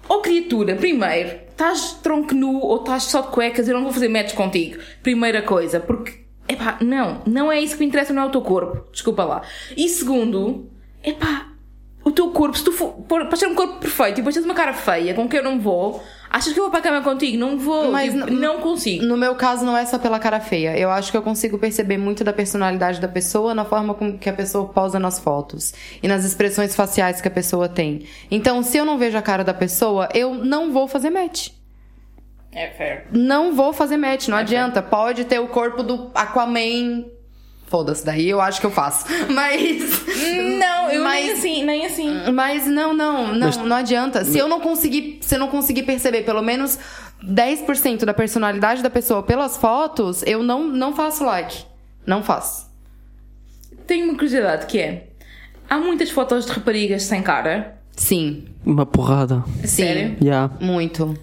Oh criatura, primeiro, estás tronco nu ou estás só de cuecas, eu não vou fazer match contigo. Primeira coisa, porque, epá, não, não é isso que me interessa, não é o teu corpo. Desculpa lá. E segundo, epá, o teu corpo, se tu for, para ser um corpo perfeito e depois tens uma cara feia com que eu não vou, achas que eu vou para a cama contigo? Não vou, Mas tipo, não consigo. No meu caso, não é só pela cara feia. Eu acho que eu consigo perceber muito da personalidade da pessoa na forma com que a pessoa posa nas fotos e nas expressões faciais que a pessoa tem. Então, se eu não vejo a cara da pessoa, eu não vou fazer match. É fair. Não vou fazer match, não adianta. Pode ter o corpo do Aquaman. Foda-se, daí eu acho que eu faço. Mas. Não, eu nem Mas- assim, nem assim. Mas não, não, não, não adianta. Se eu não conseguir, se eu não conseguir perceber pelo menos 10% da personalidade da pessoa pelas fotos, eu não, não faço like. Não faço. Tenho uma curiosidade que é: há muitas fotos de raparigas sem cara. Sim. Uma porrada. Sim. Sério? Há, Muito.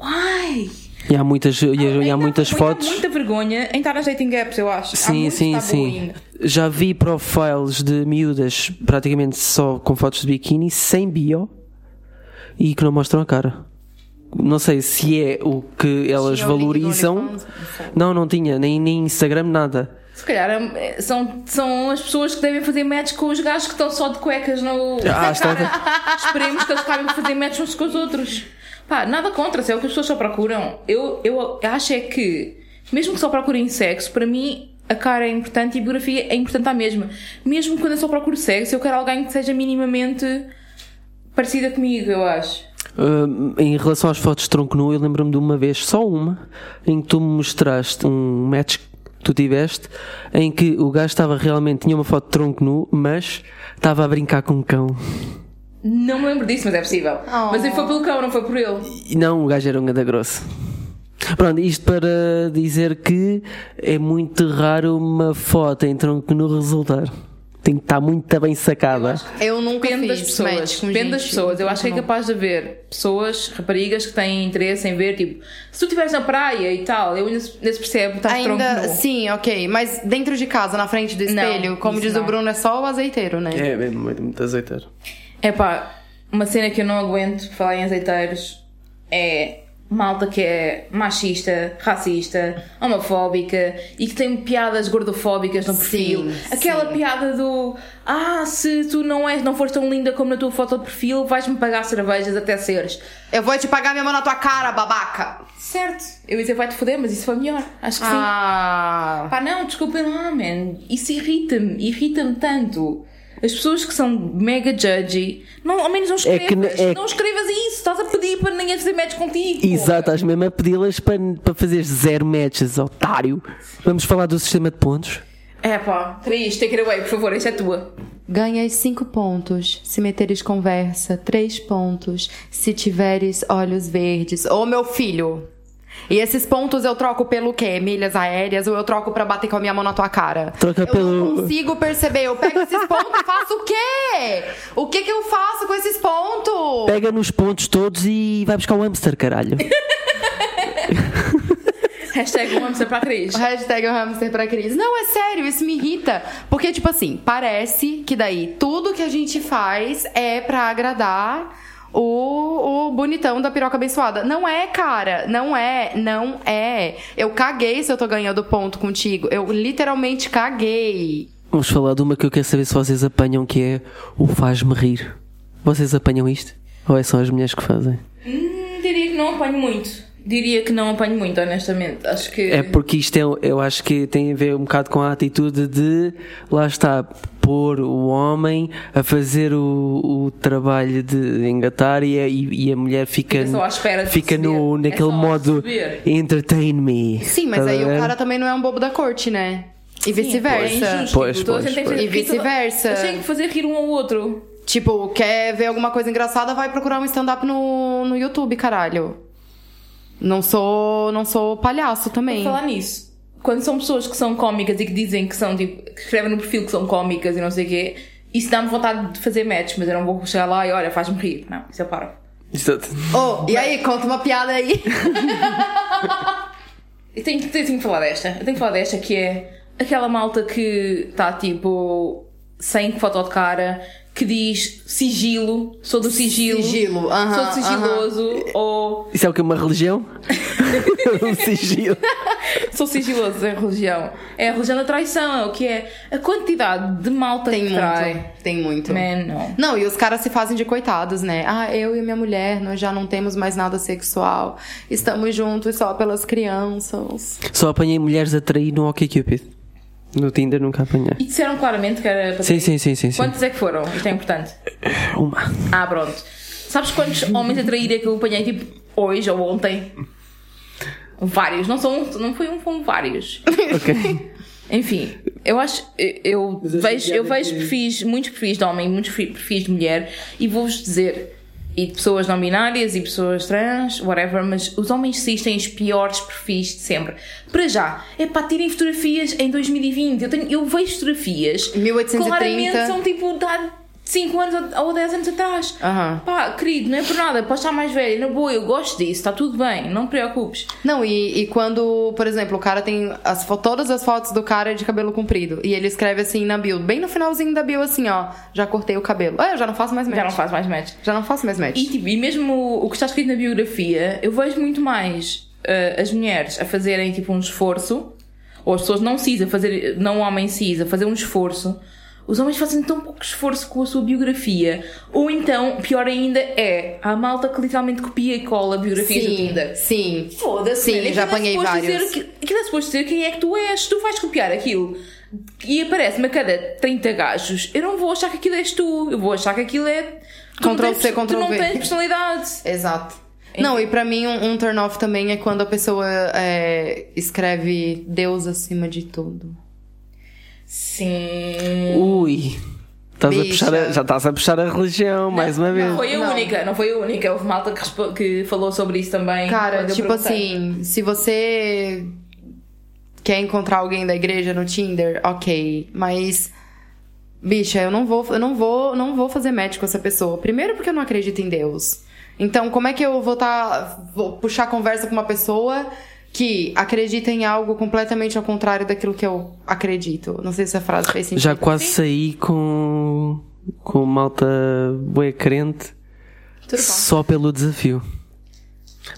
Why? E há muitas, e, e há muitas muita, fotos. muita vergonha em estar nas dating apps, eu acho. Há Sim, sim, sim. Já vi profiles de miúdas praticamente só com fotos de biquíni, sem bio e que não mostram a cara. não sei se é o que elas o link do valorizam. Não. Não, tinha, nem, nem Instagram, nada. Se calhar é- são, são as pessoas que devem fazer match com os gajos que estão só de cuecas no. Ah, está- Esperemos que eles acabem de fazer match uns com os outros. Pá, nada contra, se é o que as pessoas só procuram. Eu, eu acho é que, mesmo que só procurem sexo, para mim a cara é importante e a biografia é importante à mesma. Mesmo quando eu só procuro sexo, eu quero alguém que seja minimamente parecida comigo, eu acho. Uh, em relação às fotos de tronco nu, eu lembro-me de uma vez, só uma, em que tu me mostraste um match que tu tiveste, em que o gajo estava realmente, tinha uma foto de tronco nu, mas estava a brincar com um cão. Não me lembro disso, mas é possível. Oh. Mas foi pelo cão, não foi por ele. E não, o gajo era um ganda grosso. Pronto, isto para dizer que é muito raro uma foto em tronco nu resultar. Tem que estar muito bem sacada. Eu nunca Depende das pessoas. Depende das pessoas. Eu acho que é Não. capaz de haver pessoas, raparigas, que têm interesse em ver, tipo, se tu estiveres na praia e tal, eu ainda se ainda se percebe, estás de tronco Ainda, nu. sim, ok. Mas dentro de casa, na frente do Não, espelho, como isso diz não. o Bruno, é só o azeiteiro, né? É, mesmo, muito, muito azeiteiro. É pá, uma cena que eu não aguento falar em azeiteiros é malta que é machista, racista, homofóbica e que tem piadas gordofóbicas no perfil. Sim, Aquela sim. piada do ah, se tu não és, não fores tão linda como na tua foto de perfil, vais-me pagar cervejas até seres. Eu vou te pagar minha mão na tua cara, babaca! Certo. Eu ia dizer vai-te foder, mas isso foi melhor. Acho que sim. Ah. Pá, não, desculpem lá, man. Isso irrita-me, irrita-me tanto. As pessoas que são mega judgy, não, ao menos não É que escrevas. n- é- Não escrevas isso. Estás a pedir para ninguém fazer match contigo. Exato, estás mesmo a pedi-las para, para fazer zero matches, otário. Vamos falar do sistema de pontos? É pá, Cris, take it away, por favor, essa é tua. Ganhas 5 pontos se meteres conversa, 3 pontos se tiveres olhos verdes. Ô meu filho! E esses pontos eu troco pelo quê? Milhas aéreas ou eu troco pra bater com a minha mão na tua cara? Troca eu pelo- não consigo perceber. Eu pego esses pontos e faço o quê? O que que eu faço com esses pontos? Pega nos pontos todos e vai buscar o hamster, caralho. Hashtag um hamster para a Cris. Hashtag o hamster pra Cris. Não, é sério, isso me irrita. Porque, tipo assim, parece que daí tudo que a gente faz é pra agradar o, o bonitão da piroca abençoada. Não é, cara. Não é, não é. Eu caguei se eu tô ganhando ponto contigo. Eu literalmente caguei. Vamos falar de uma que eu quero saber se vocês apanham, que é o faz-me rir. Vocês apanham isto? Ou é só as mulheres que fazem? Hum, diria que não apanho muito. Diria que não apanho muito, honestamente. Acho que. É porque isto é, eu acho que tem a ver um bocado com a atitude de, lá está, pôr o homem a fazer o, o trabalho de engatar e a, e, e a mulher fica, Fica só à espera de fica no, receber. É naquele só modo receber. entertain me. Sim, mas a aí o cara também não é um bobo da corte, né? E É vice-versa. Pois, Tipo, pois, que pois. fazer- E vice-versa. Eles têm que fazer rir um ao outro. Tipo, quer ver alguma coisa engraçada, vai procurar um stand-up no, no YouTube, caralho. Não sou, não sou palhaço também. falar nisso, quando são pessoas que são cómicas e que dizem que são, tipo, que escrevem no perfil que são cómicas e não sei o quê, isso dá-me vontade de fazer match, mas eu não vou chegar lá e olha, faz-me rir. Não, isso eu paro. Exato. Oh, e aí, conta uma piada aí. Eu tenho, tenho, tenho que falar desta. Eu tenho que falar desta que é aquela malta que está tipo sem foto de cara, que diz sigilo, sou do sigilo, Sigilo, aham, sou sigiloso, ou Isso é o que? Uma religião? um sigilo. sou sigiloso, é a religião. É a religião da traição, é o que é. A quantidade de malta Tem que muito, trai. tem muito. Man, não. Não, e os caras se fazem de coitados, né? Ah, eu e minha mulher, nós já não temos mais nada sexual. Estamos juntos só pelas crianças. Só apanhei mulheres a trair no OkCupid. No Tinder nunca apanhei. E disseram claramente que era para Sim, sim, sim, sim, sim. Quantos é que foram? Isto é importante. Uma. Ah, pronto. Sabes quantos homens a trair é que eu apanhei tipo hoje ou ontem? Vários. Não, são, não foi um, foram vários. Ok. Enfim, eu acho. Eu, eu vejo, eu piada vejo que- perfis, muitos perfis de homem, muitos perfis de mulher, e vou-vos dizer. E de pessoas não binárias e pessoas trans, whatever, mas os homens cis têm os piores perfis de sempre. Para já, é para tirem fotografias em 2020. Eu, tenho, eu vejo fotografias. 1830. Claramente são tipo. 5 anos ou 10 anos atrás. Aham. Pá, querido, não é por nada, pode estar mais velho, na boa, eu gosto disso, está tudo bem, não te preocupes. Não, e, e quando, por exemplo, o cara tem as, todas as fotos do cara de cabelo comprido. E ele escreve assim na bio, bem no finalzinho da bio, assim, ó. Já cortei o cabelo. Ah, eu já não faço mais match. Já não faz mais match. Já não faço mais match. E, tipo, e mesmo o, o que está escrito na biografia, eu vejo muito mais eh, as mulheres a fazerem tipo um esforço, ou as pessoas não cis a fazer, não homem cis a fazer um esforço. Os homens fazem tão pouco esforço com a sua biografia. Ou então, pior ainda, é a malta que literalmente copia e cola biografias do sim, Tinder. sim. Foda-se, Sim, já aquilo é apanhei vários. Dizer, aquilo é suposto dizer quem é que tu és. Tu vais copiar aquilo e aparece-me a cada 30 gajos. Eu não vou achar que aquilo és tu. Eu vou achar que aquilo é. Tu não Ctrl tens- C, Tu não tens personalidade. Exato. Não, e pra mim um, um turn off também é quando a pessoa é, escreve Deus acima de tudo. Sim. Ui. Estás a puxar a- já estás a puxar a religião, mais uma vez. Não foi a Não. única, não foi a única. Houve malta que, que falou sobre isso também. Cara, tipo assim, se você quer encontrar alguém da igreja no Tinder, ok. Mas, bicha, eu não vou, eu não vou, não vou fazer match com essa pessoa. Primeiro porque eu não acredito em Deus. Então, como é que eu vou tá, vou puxar conversa com uma pessoa que acredita em algo completamente ao contrário daquilo que eu acredito? Não sei se essa frase fez sentido. Já quase saí com, com malta bué crente só pelo desafio.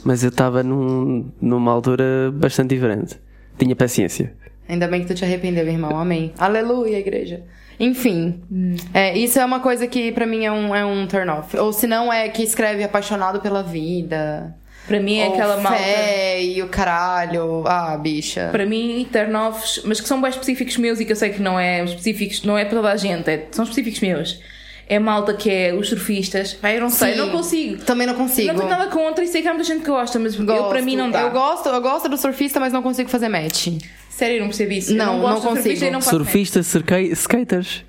Mas eu estava num, numa altura bastante diferente. Tinha paciência. Ainda bem que tu te arrependeu, irmão. Amém. Aleluia, igreja. Enfim, é, isso é uma coisa que pra mim é um, é um turn off. Ou se não é que escreve apaixonado pela vida. Para mim é ou aquela malta. fé e o caralho. Ah, bicha. Para mim, turn-offs, mas que são bem específicos meus e que eu sei que não é específicos, não é para toda a gente, é- são específicos meus. É malta que é os surfistas. Vai, eu não sei, Sim. não consigo. Também não consigo. Não tenho nada contra e sei que há muita gente que gosta, mas eu, Gosto. para mim não dá. Eu gosto, eu gosto do surfista, mas não consigo fazer match. Sério, eu não percebi isso. Não, eu não gosto não de surfista consigo. e não Surfista, skaters.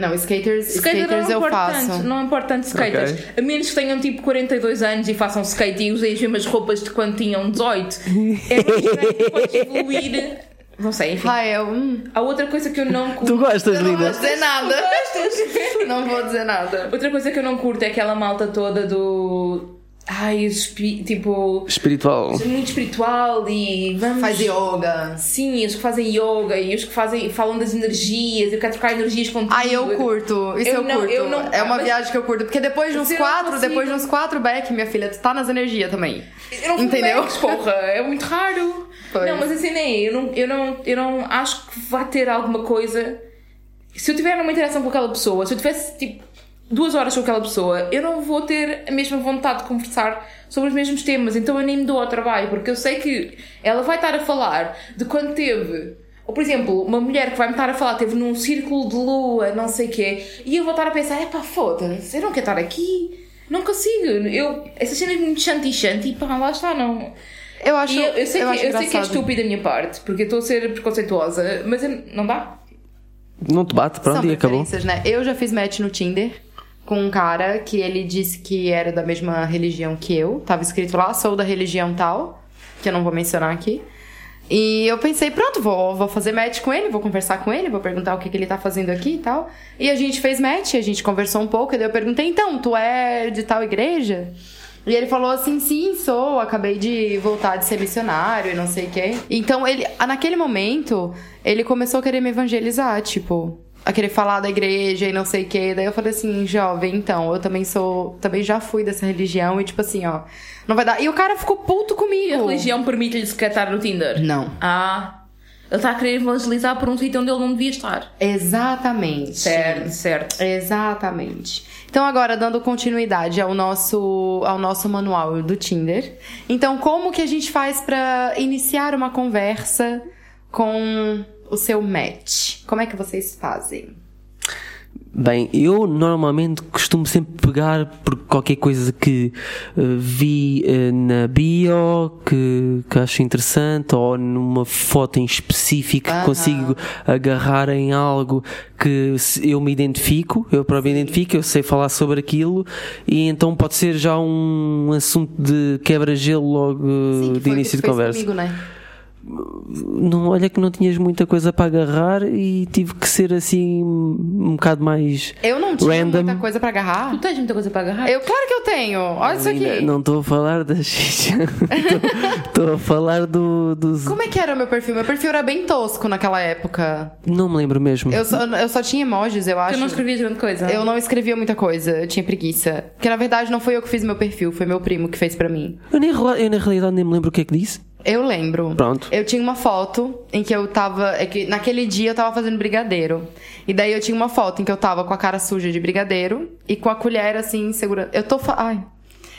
Não, skaters, Skater skaters não eu importa faço. não importa tanto skaters. Ok. A menos que tenham tipo 42 anos e façam skate e usem as mesmas roupas de quando tinham 18. É depois evoluir. Não sei, enfim. Rael, hum, Há outra coisa que eu não curto. Tu gostas, eu não vou linda? dizer nada. Gostas? não vou dizer nada. Outra coisa que eu não curto é aquela malta toda do. Ai, espi- tipo. Espiritual. Muito espiritual e vamos. Faz yoga. Sim, os que fazem yoga e os que fazem, falam das energias, eu quero trocar energias contigo. Ah, eu curto. Isso eu, Eu não- curto. eu não- é uma mas- viagem que eu curto. Porque depois de uns quatro, depois de uns quatro back, minha filha, tu tá nas energias também. Eu não Entendeu? Porra, é muito raro. Pois. Não, mas assim nem eu não, eu não, eu não acho que vai ter alguma coisa. Se eu tiver numa interação com aquela pessoa, se eu tivesse tipo duas horas com aquela pessoa, eu não vou ter a mesma vontade de conversar sobre os mesmos temas, então eu nem me dou ao trabalho, porque eu sei que ela vai estar a falar de quando teve. Ou, por exemplo, uma mulher que vai me estar a falar teve num círculo de lua, não sei o quê, e eu vou estar a pensar, é pá, foda-se, eu não quero estar aqui, não consigo. Eu, essas cenas muito shanty-shanty, pá, lá está, não. Eu acho, eu, eu sei, eu que, acho eu sei que é estúpido da minha parte, porque eu estou a ser preconceituosa, mas eu- não dá. Não te bate, pronto, São e acabou. né? Eu já fiz match no Tinder com um cara que ele disse que era da mesma religião que eu. Tava escrito lá, sou da religião tal, que eu não vou mencionar aqui. E eu pensei, pronto, vou, vou fazer match com ele, vou conversar com ele, vou perguntar o que, que ele tá fazendo aqui e tal. E a gente fez match, a gente conversou um pouco, e daí eu perguntei, então, tu é de tal igreja? E ele falou assim, sim, sou, acabei de voltar de ser missionário e não sei o quê. Então, ele, naquele momento, ele começou a querer me evangelizar, tipo, a querer falar da igreja e não sei o quê. Daí eu falei assim, jovem, então, eu também sou, também já fui dessa religião e tipo assim, ó, não vai dar. E o cara ficou puto E a comigo. religião permite-lhe se catar no Tinder? Não. Ah, ele está a querer evangelizar por um sítio onde ele não devia estar. Exatamente. Certo, certo. Exatamente. Então agora dando continuidade ao nosso ao nosso manual do Tinder. Então como que a gente faz pra iniciar uma conversa com o seu match? Como é que vocês fazem? Bem, eu normalmente costumo sempre pegar por qualquer coisa que eh, vi eh, na bio, que, que acho interessante, ou numa foto em específico que Aham. consigo agarrar em algo que eu me identifico, eu próprio identifico, eu sei falar sobre aquilo, e então pode ser já um assunto de quebra-gelo logo Sim, de início de conversa. Comigo, né? Não, olha que não tinhas muita coisa para agarrar e tive que ser assim um bocado mais Eu não tinha random. muita coisa pra agarrar. Tu tens muita coisa para agarrar? Eu, claro que eu tenho. Olha isso aqui. Não estou a falar da xixa. Estou a falar do, dos. Como é que era o meu perfil? Meu perfil era bem tosco naquela época. Não me lembro mesmo. Eu só, eu só tinha emojis, eu acho. Tu não escrevias grande coisa? Eu não escrevia muita coisa, eu tinha preguiça. Porque na verdade não foi eu que fiz meu perfil, foi meu primo que fez pra mim. Eu, nem, eu na realidade nem me lembro o que é que disse. Eu lembro. Pronto. Eu tinha uma foto em que eu tava. É que naquele dia eu tava fazendo brigadeiro. E daí eu tinha uma foto em que eu tava com a cara suja de brigadeiro e com a colher assim, segurando. Eu tô. Fa... Ai.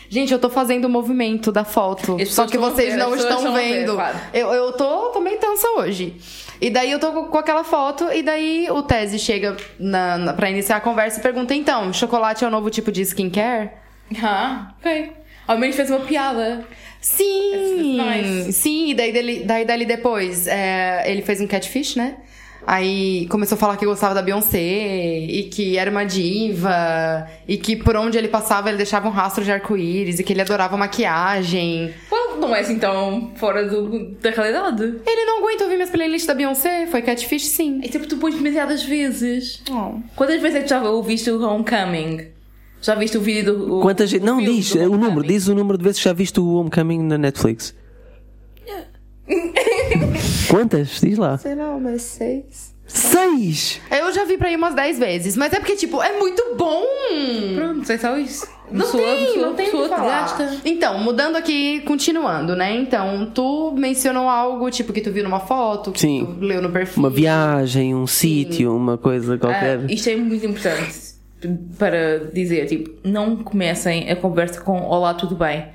Gente, eu tô fazendo o movimento da foto. Só que vocês ver, não estão ver, vendo. Eu, eu tô também tensa hoje. E daí eu tô com, com aquela foto, e daí o Tese chega na, na, pra iniciar a conversa e pergunta: então, chocolate é um novo tipo de skincare? Ah, ok. Ao menos fez uma piada. Sim! Sim, e daí, dele, daí dali depois é, ele fez um catfish, né? Aí começou a falar que gostava da Beyoncé e que era uma diva e que por onde ele passava ele deixava um rastro de arco-íris e que ele adorava maquiagem. Well, não é assim tão fora do, da realidade. Ele não aguenta ouvir minhas playlists da Beyoncé? Foi catfish, sim. É tipo, tu pões demasiadas vezes. Oh. Quantas vezes é que já ouviste o Homecoming? Já viste o vídeo do. O, Quantas gente. Não, filme diz é o número. Diz o número de vezes que já viste o Homecoming na Netflix. Quantas? Diz lá. Sei lá, umas seis. Seis! Eu já vi pra ir umas 10 vezes, mas é porque, tipo, é muito bom! Pronto, é só isso. Não Pessoa- tem, pessoa- não tem o pessoa que te falar. gasta. Então, mudando aqui, continuando, né? Então, tu mencionou algo, tipo, que tu viu numa foto, que Sim. tu leu no perfil. Uma viagem, um sítio, uma coisa qualquer. Ah, isto é muito importante para dizer, tipo, não comecem a conversa com Olá, tudo bem.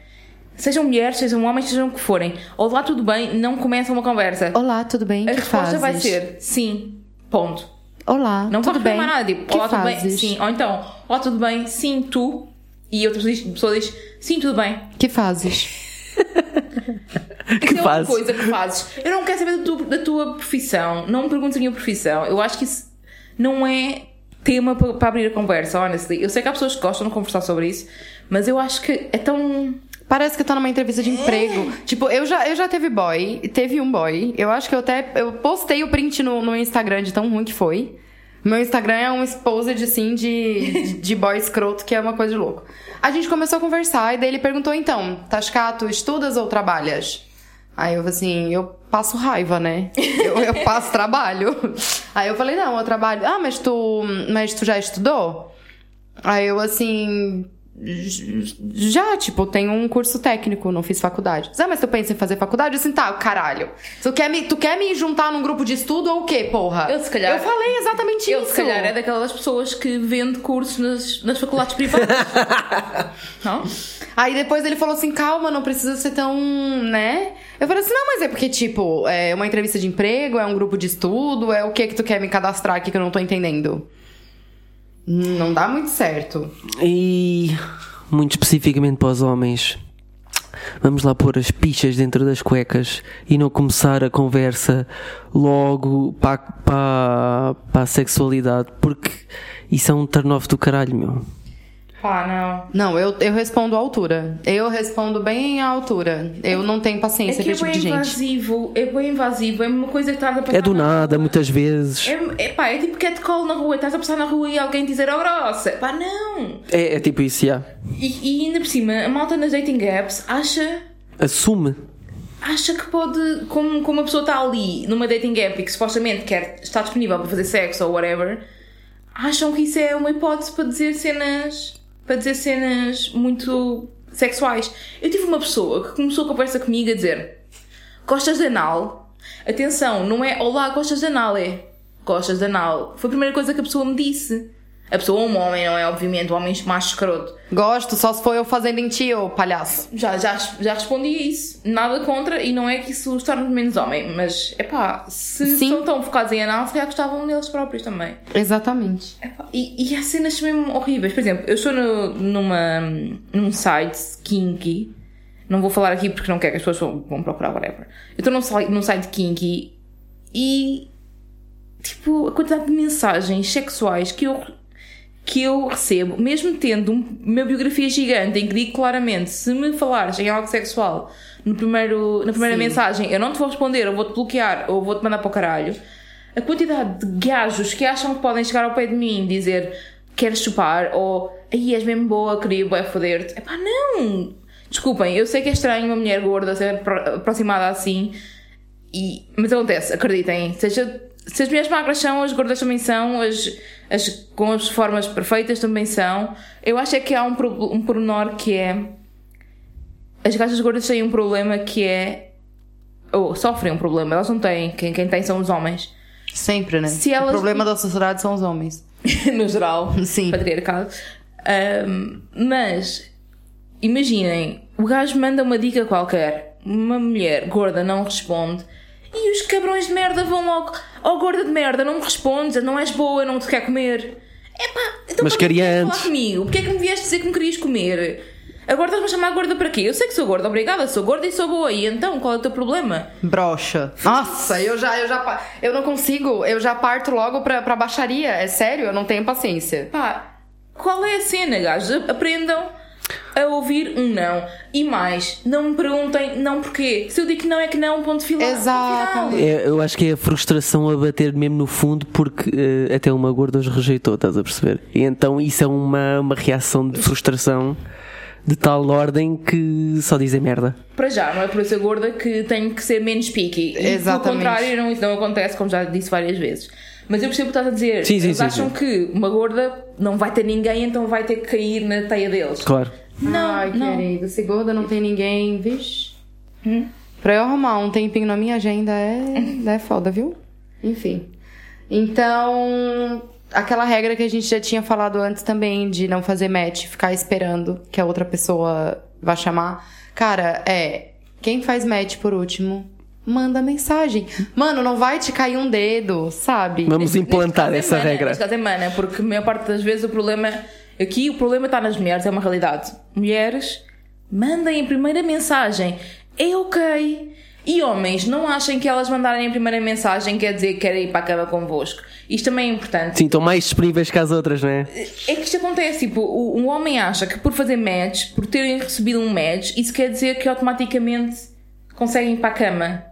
Sejam mulheres, sejam homens, sejam o que forem. Olá, tudo bem, não começam uma conversa. Olá, tudo bem? A que resposta fazes? vai ser sim, ponto. Olá, Não tudo bem? mais nada, tipo, que olá, tudo bem, fazes? sim. Ou então, olá, tudo bem, sim, tu. E outra pessoa diz, pessoa diz sim, tudo bem. Que fazes? Que Isso é fazes? outra coisa que fazes. Eu não quero saber da tua, da tua profissão. Não me perguntes a minha profissão. Eu acho que isso não é tema para, para abrir a conversa, honestly. Eu sei que há pessoas que gostam de conversar sobre isso, mas eu acho que é tão. Parece que eu tô numa entrevista de emprego. Tipo, eu já, eu já teve boy, teve um boy. Eu acho que eu até eu postei o print no, no Instagram de tão ruim que foi. Meu Instagram é um exposed, assim, de, de boy escroto, que é uma coisa de louco. A gente começou a conversar e daí ele perguntou, então, Tascato, estudas ou trabalhas? Aí eu falei assim, eu passo raiva, né? Eu, eu passo trabalho. Aí eu falei, não, eu trabalho. Ah, mas tu, mas tu já estudou? Aí eu assim. Já, tipo, tenho um curso técnico, não fiz faculdade. Ah, mas tu pensa em fazer faculdade? Eu assim, tá, caralho. Tu quer, me, tu quer me juntar num grupo de estudo ou o quê, porra? Eu, se calhar- Eu falei exatamente Eu, isso. se calhar, é daquelas pessoas que vende cursos nas, nas faculdades privadas. não? Aí depois ele falou assim, calma, não precisa ser tão, né? Eu falei assim, não, mas é porque, tipo, é uma entrevista de emprego, é um grupo de estudo, é o que que tu quer me cadastrar aqui que eu não tô entendendo? Não dá muito certo. E muito especificamente para os homens, vamos lá pôr as pichas dentro das cuecas e não começar a conversa logo para, para, para a sexualidade, porque isso é um turn-off do caralho, meu. Pá, não. Não, eu, eu respondo à altura. Eu respondo bem à altura. Eu não tenho É paciência que é esse tipo bem de gente. invasivo. É bem invasivo. É uma coisa que estás a passar É do na nada, muitas vezes. É, é, pá, é tipo catcall na rua. Estás a passar na rua e alguém dizer, oh grossa. Pá, não. É, é tipo isso, já. E, e ainda por cima, a malta nas dating apps acha Assume. acha que pode, como, como a pessoa está ali numa dating app e que supostamente quer estar disponível para fazer sexo ou whatever, acham que isso é uma hipótese para dizer cenas para dizer cenas muito sexuais. Eu tive uma pessoa que começou a conversa comigo a dizer gostas de anal? Atenção, não é olá, gostas de anal, é gostas de anal. Foi a primeira coisa que a pessoa me disse. A pessoa é um homem, não é? Obviamente, um homem macho escroto. Gosto, só se for eu fazendo em ti, ô palhaço. Já, já, já respondi a isso. Nada contra, e não é que isso os torne menos homem, mas é pá, se Sim. são tão focados em anal, se calhar gostavam deles próprios também. Exatamente. Epá, e, e há cenas mesmo horríveis. Por exemplo, eu estou no, numa, num site kinky, não vou falar aqui porque não quero que as pessoas vão, procurar, whatever. Eu estou num, site- num site kinky e, tipo, a quantidade de mensagens sexuais que eu, que eu recebo, mesmo tendo um- uma biografia gigante em que digo claramente, se me falares em algo sexual no primeiro, na primeira Sim. mensagem, eu não te vou responder, ou vou-te bloquear, ou vou-te mandar para o caralho. A quantidade de gajos que acham que podem chegar ao pé de mim e dizer queres chupar, ou aí és mesmo boa, queria vai foder-te. Epá, não! Desculpem, eu sei que é estranho uma mulher gorda ser apro- aproximada assim, e, mas acontece, acreditem, seja, se as mulheres magras são, as gordas também são, as, as com as formas perfeitas também são. Eu acho é que há um, pro- um pormenor que é. As gajas gordas têm um problema que é. Ou sofrem um problema, elas não têm, quem, quem tem são os homens. Sempre, né? Se elas- O problema da sociedade são os homens. no geral, Sim. patriarcado. Ahm, mas imaginem, o gajo manda uma dica qualquer, uma mulher gorda não responde e os cabrões de merda vão logo, oh gorda de merda, não me respondes, não és boa, não te quer comer. Epá, então Mas para que queria antes. falar comigo? Porquê é que me vieste dizer que me querias comer? Agora estás-me a chamar gorda para quê? Eu sei que sou gorda, obrigada, sou gorda e sou boa. E então, qual é o teu problema? Brocha. Nossa, eu já, eu já, eu não consigo, eu já parto logo pra, pra baixaria. É sério, eu não tenho paciência. Pá, qual é a cena, gajos? Aprendam a ouvir um não. E mais, não me perguntem não porquê. Se eu digo que não, é que não, ponto final. Final. É, eu acho que é a frustração a bater mesmo no fundo porque eh, até uma gorda os rejeitou, estás a perceber? E então isso é uma, uma reação de frustração de tal ordem que só dizem merda. Para já, não é por ser gorda que tenho que ser menos picky. E, Exatamente. Pelo contrário, não, isso não acontece, como já disse várias vezes. Mas eu percebo o que estás a dizer. Sim, sim, Eles sim, acham sim. que uma gorda não vai ter ninguém, então vai ter que cair na teia deles. Claro. Não, Ai, não. querido, se gorda não tem ninguém, vixe. Hum? Pra eu arrumar um tempinho na minha agenda é, é foda, viu? Enfim. Então, aquela regra que a gente já tinha falado antes também de não fazer match, ficar esperando que a outra pessoa vá chamar. Cara, é. Quem faz match por último, manda mensagem. Mano, não vai te cair um dedo, sabe? Vamos Neste implantar é essa regra. Neste é porque a maior parte das vezes o problema. Aqui o problema está nas mulheres, é uma realidade. Mulheres, mandem a primeira mensagem. É ok. E homens, não achem que elas mandarem a primeira mensagem quer dizer que querem ir para a cama convosco. Isto também é importante. Sim, estão mais disponíveis que as outras, não é? É que isto acontece, tipo, o- um homem acha que por fazer match, por terem recebido um match, isso quer dizer que automaticamente conseguem ir para a cama.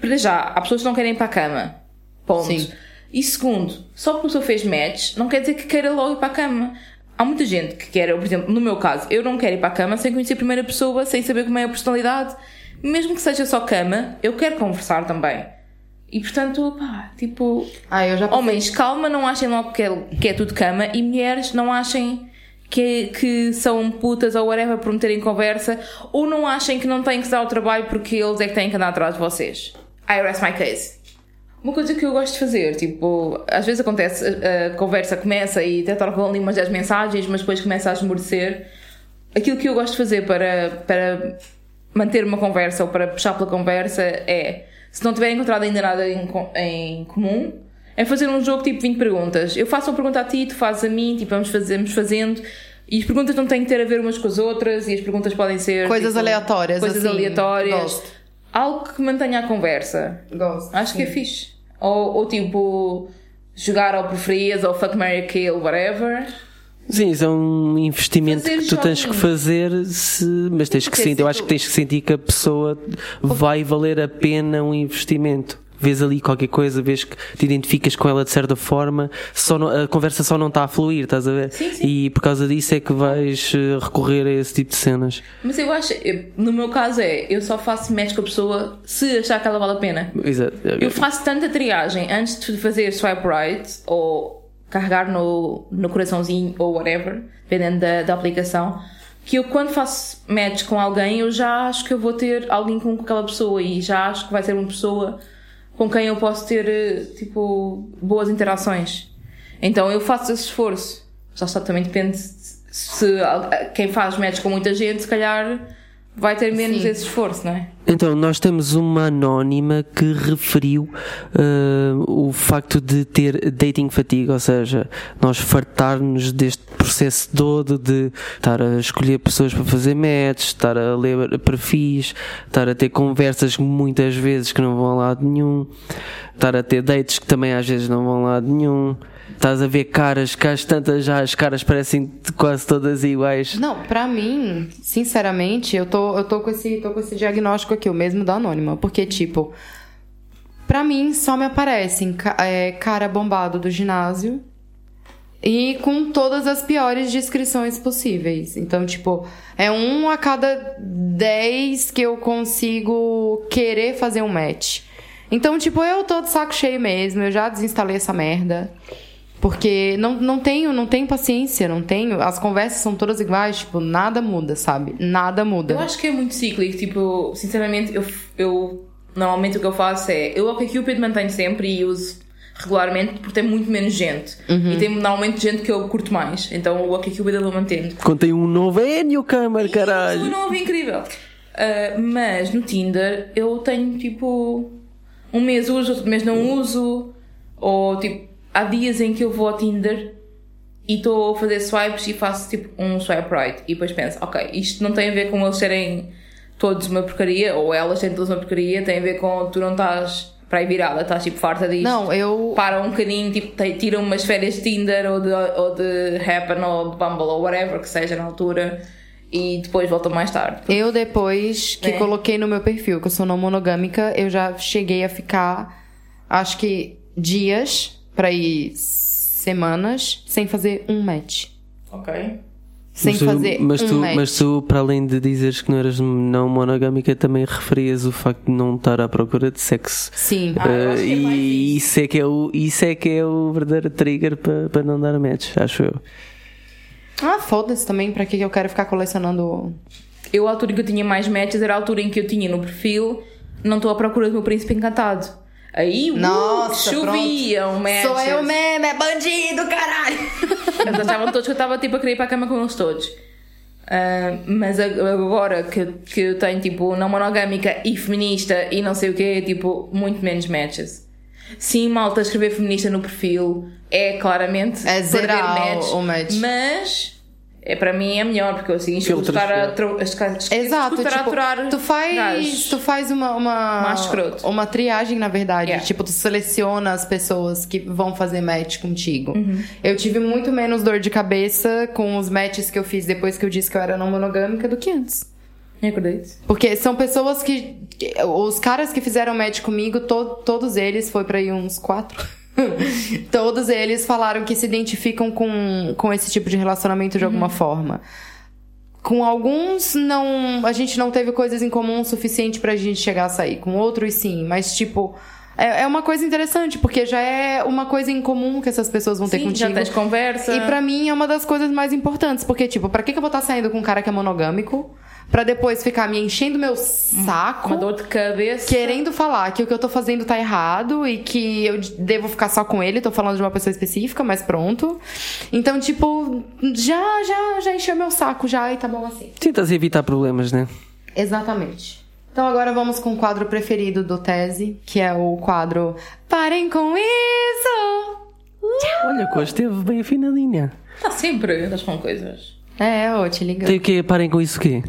Para já, há pessoas que não querem ir para a cama. Ponto. Sim. E segundo, só porque a pessoa fez match, não quer dizer que queira logo ir para a cama. Há muita gente que quer, por exemplo, no meu caso, eu não quero ir para a cama sem conhecer a primeira pessoa, sem saber como é a personalidade. Mesmo que seja só cama, eu quero conversar também. E portanto, pá, tipo, Ah, eu já passei- Homens, calma, não achem logo que é, que é tudo cama. E mulheres, não achem que, que são putas ou whatever por meterem conversa. Ou não achem que não têm que dar o trabalho porque eles é que têm que andar atrás de vocês. I rest my case. Uma coisa que eu gosto de fazer, tipo, às vezes acontece, a, a conversa começa e até trocam ali umas 10 mensagens, mas depois começa a esmorecer. Aquilo que eu gosto de fazer para, para manter uma conversa ou para puxar pela conversa é, se não tiver encontrado ainda nada em, em comum, é fazer um jogo tipo 20 perguntas. Eu faço uma pergunta a ti, tu fazes a mim, tipo, vamos, fazer, vamos fazendo. E as perguntas não têm que ter a ver umas com as outras, e as perguntas podem ser. Coisas tipo, aleatórias, Coisas assim, aleatórias. gosto. Algo que mantenha a conversa. Gosto. Acho que é fixe. Ou, ou tipo, jogar ao preferias, ou fuck, Mary kill, whatever. Sim, isso é um investimento Fazer que tu tens que fazer, se- mas tens que sentir, eu se acho que tens que sentir que a pessoa vai valer a pena um investimento. Vês ali qualquer coisa, vês que te identificas com ela de certa forma, só não- a conversa só não está a fluir, estás a ver? Sim, sim. E por causa disso é que vais eh, recorrer a esse tipo de cenas. Mas eu acho, no meu caso é, eu só faço match com a pessoa se achar que ela vale a pena. Exato. Eu faço tanta triagem antes de fazer swipe right ou carregar no, no coraçãozinho ou whatever, dependendo da, da aplicação, que eu quando faço match com alguém eu já acho que eu vou ter alguém com aquela pessoa e já acho que vai ser uma pessoa com quem eu posso ter eh, tipo boas interações. Então eu faço esse esforço. Já está também depende se se quem faz match com muita gente, se calhar vai ter menos Sim. esse esforço, não é? Então, nós temos uma anónima que referiu eh, o facto de ter dating fatiga, ou seja, nós fartar-nos deste processo todo de estar a escolher pessoas para fazer match, estar a ler perfis, estar a ter conversas muitas vezes que não vão a lado nenhum, estar a ter dates que também às vezes não vão a lado nenhum. Estás a ver caras, que às tantas já as caras parecem quase todas iguais. Não, pra mim, sinceramente, eu tô, eu tô, com esse, tô com esse diagnóstico aqui, o mesmo da Anônima. Porque, tipo, pra mim só me aparecem é, cara bombado do ginásio e com todas as piores descrições possíveis. Então, tipo, é um a cada dez que eu consigo querer fazer um match. Então, tipo, eu tô de saco cheio mesmo, eu já desinstalei essa merda. Porque não, não tenho, não tenho paciência, não tenho. As conversas são todas iguais, tipo, nada muda, sabe? Nada muda. Eu acho que é muito cíclico, tipo, sinceramente, eu, eu normalmente o que eu faço é eu o OkCupid mantenho sempre e uso regularmente porque tem muito menos gente. Uhum. E tem normalmente gente que eu curto mais. Então o OkCupid eu vou mantendo. Contei um novo newcomer, Isso caralho. é novo incrível. Ah, mas no Tinder eu tenho tipo um mês uso, outro mês não uso. Ou tipo, há dias em que eu vou ao Tinder e estou a fazer swipes e faço tipo um swipe right. E depois penso, ok, isto não tem a ver com eles serem todos uma porcaria, ou elas serem todas uma porcaria, tem a ver com tu não estás para aí virada, estás tipo farta disto. Não, eu. Para um bocadinho, tipo, tiram umas férias de Tinder ou de, ou de Happen ou de Bumble ou whatever que seja na altura e depois voltam mais tarde. Eu, depois que É. coloquei no meu perfil que eu sou não monogâmica, eu já cheguei a ficar, acho que dias, pra ir semanas, sem fazer um match. Ok. Sem mas tu, fazer mas um tu, match. mas tu, para além de dizeres que não eras não monogâmica, também referias o facto de não estar à procura de sexo. Sim. Ah, Eh, que é mais e isso é que é o, isso é que é o verdadeiro trigger para para não dar match, acho eu. Ah, foda-se também, que que eu quero ficar colecionando. Eu, a altura em que eu tinha mais matches era a altura em que eu tinha no perfil não estou à procura do meu príncipe encantado. Aí, uh, Nossa, choviam matches. Sou eu mesmo, é bandido, caralho! Eles achavam todos que eu estava tipo a querer ir para a cama com eles todos. Ah, mas ag- agora que, que eu tenho tipo não monogâmica e feminista e não sei o que, tipo, muito menos matches. Sim, malta, escrever feminista no perfil é claramente É perder zerar match, o match. mas é para mim é melhor porque eu assim Filtros, estar a, escutar- Exato, tipo, aturar tu faz, gajos. tu faz uma uma uma triagem na verdade, Yeah. tipo tu seleciona as pessoas que vão fazer match contigo. Uhum. Eu tive muito menos dor de cabeça com os matches que eu fiz depois que eu disse que eu era não monogâmica do que antes. Porque são pessoas que. Os caras que fizeram match comigo, to- todos eles, foi pra aí uns quatro. todos eles falaram que se identificam com, com esse tipo de relacionamento de alguma forma. Com alguns, não. A gente não teve coisas em comum o suficiente pra gente chegar a sair. Com outros, sim. Mas, tipo. É, é uma coisa interessante, porque já é uma coisa em comum que essas pessoas vão ter Sim, contigo. já tens conversa. E pra mim é uma das coisas mais importantes, porque, tipo, pra que, que eu vou estar saindo com um cara que é monogâmico? Pra depois ficar me enchendo meu saco, uma dor de cabeça. querendo falar que o que eu tô fazendo tá errado e que eu devo ficar só com ele, tô falando de uma pessoa específica, mas pronto. Então, tipo, já, já, já encheu meu saco já e tá bom assim. Tentas evitar problemas, né? Exatamente. Então agora vamos com o quadro preferido do Tese, que é o quadro Parem com isso! Olha, que hoje esteve bem afinadinha. Está sempre, estás com coisas. É, ô, te ligando. Tem o quê? Parem com isso o quê?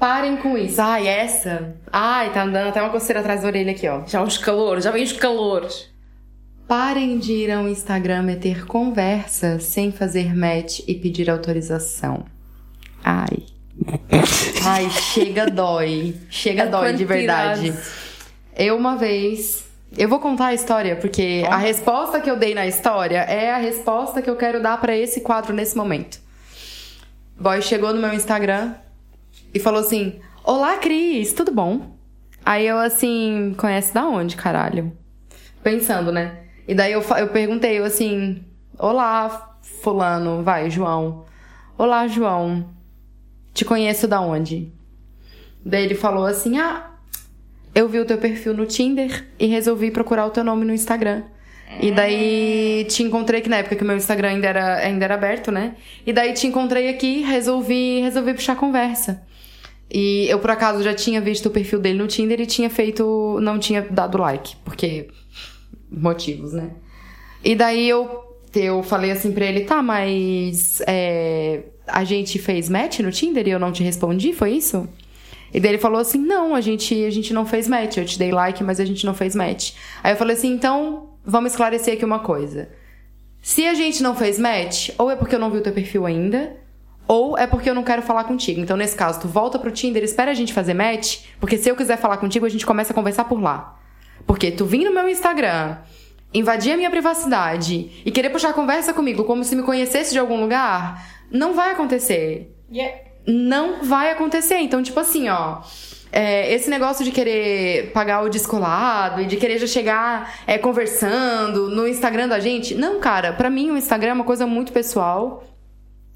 Parem com isso. Ai, essa. Ai, tá dando até uma coceira atrás da orelha aqui, ó. Já os calores, já vem os calores. Parem de ir ao Instagram meter conversa sem fazer match e pedir autorização. Ai. Ai, chega dói. Chega A dói de verdade. Eu uma vez. Eu vou contar a história, porque a resposta que eu dei na história é a resposta que eu quero dar pra esse quadro nesse momento. Boy chegou no meu Instagram e falou assim: Olá, Cris, tudo bom? Aí eu assim, conhece da onde, caralho? Pensando, né? E daí eu, eu perguntei, eu assim: Olá, Fulano, vai, João. Olá, João. Te conheço da onde? Daí ele falou assim: Ah, eu vi o teu perfil no Tinder e resolvi procurar o teu nome no Instagram. E daí te encontrei que na época que o meu Instagram ainda era, ainda era aberto, né? E daí te encontrei aqui, resolvi, resolvi puxar conversa. E eu por acaso já tinha visto o perfil dele no Tinder e tinha feito, não tinha dado like, porque motivos, né? E daí eu eu falei assim pra ele, tá, mas é, a gente fez match no Tinder e eu não te respondi, foi isso? E daí ele falou assim: não, a gente, a gente não fez match. Eu te dei like, mas a gente não fez match. Aí eu falei assim: então, vamos esclarecer aqui uma coisa. Se a gente não fez match, ou é porque eu não vi o teu perfil ainda, ou é porque eu não quero falar contigo. Então, nesse caso, tu volta pro Tinder, espera a gente fazer match, porque se eu quiser falar contigo, a gente começa a conversar por lá. Porque tu vir no meu Instagram, invadir a minha privacidade e querer puxar conversa comigo como se me conhecesse de algum lugar, não vai acontecer. Yeah. Não vai acontecer. Então, tipo assim, ó. é, esse negócio de querer pagar o descolado e de querer já chegar é, conversando no Instagram da gente. Não, cara, pra mim o Instagram é uma coisa muito pessoal.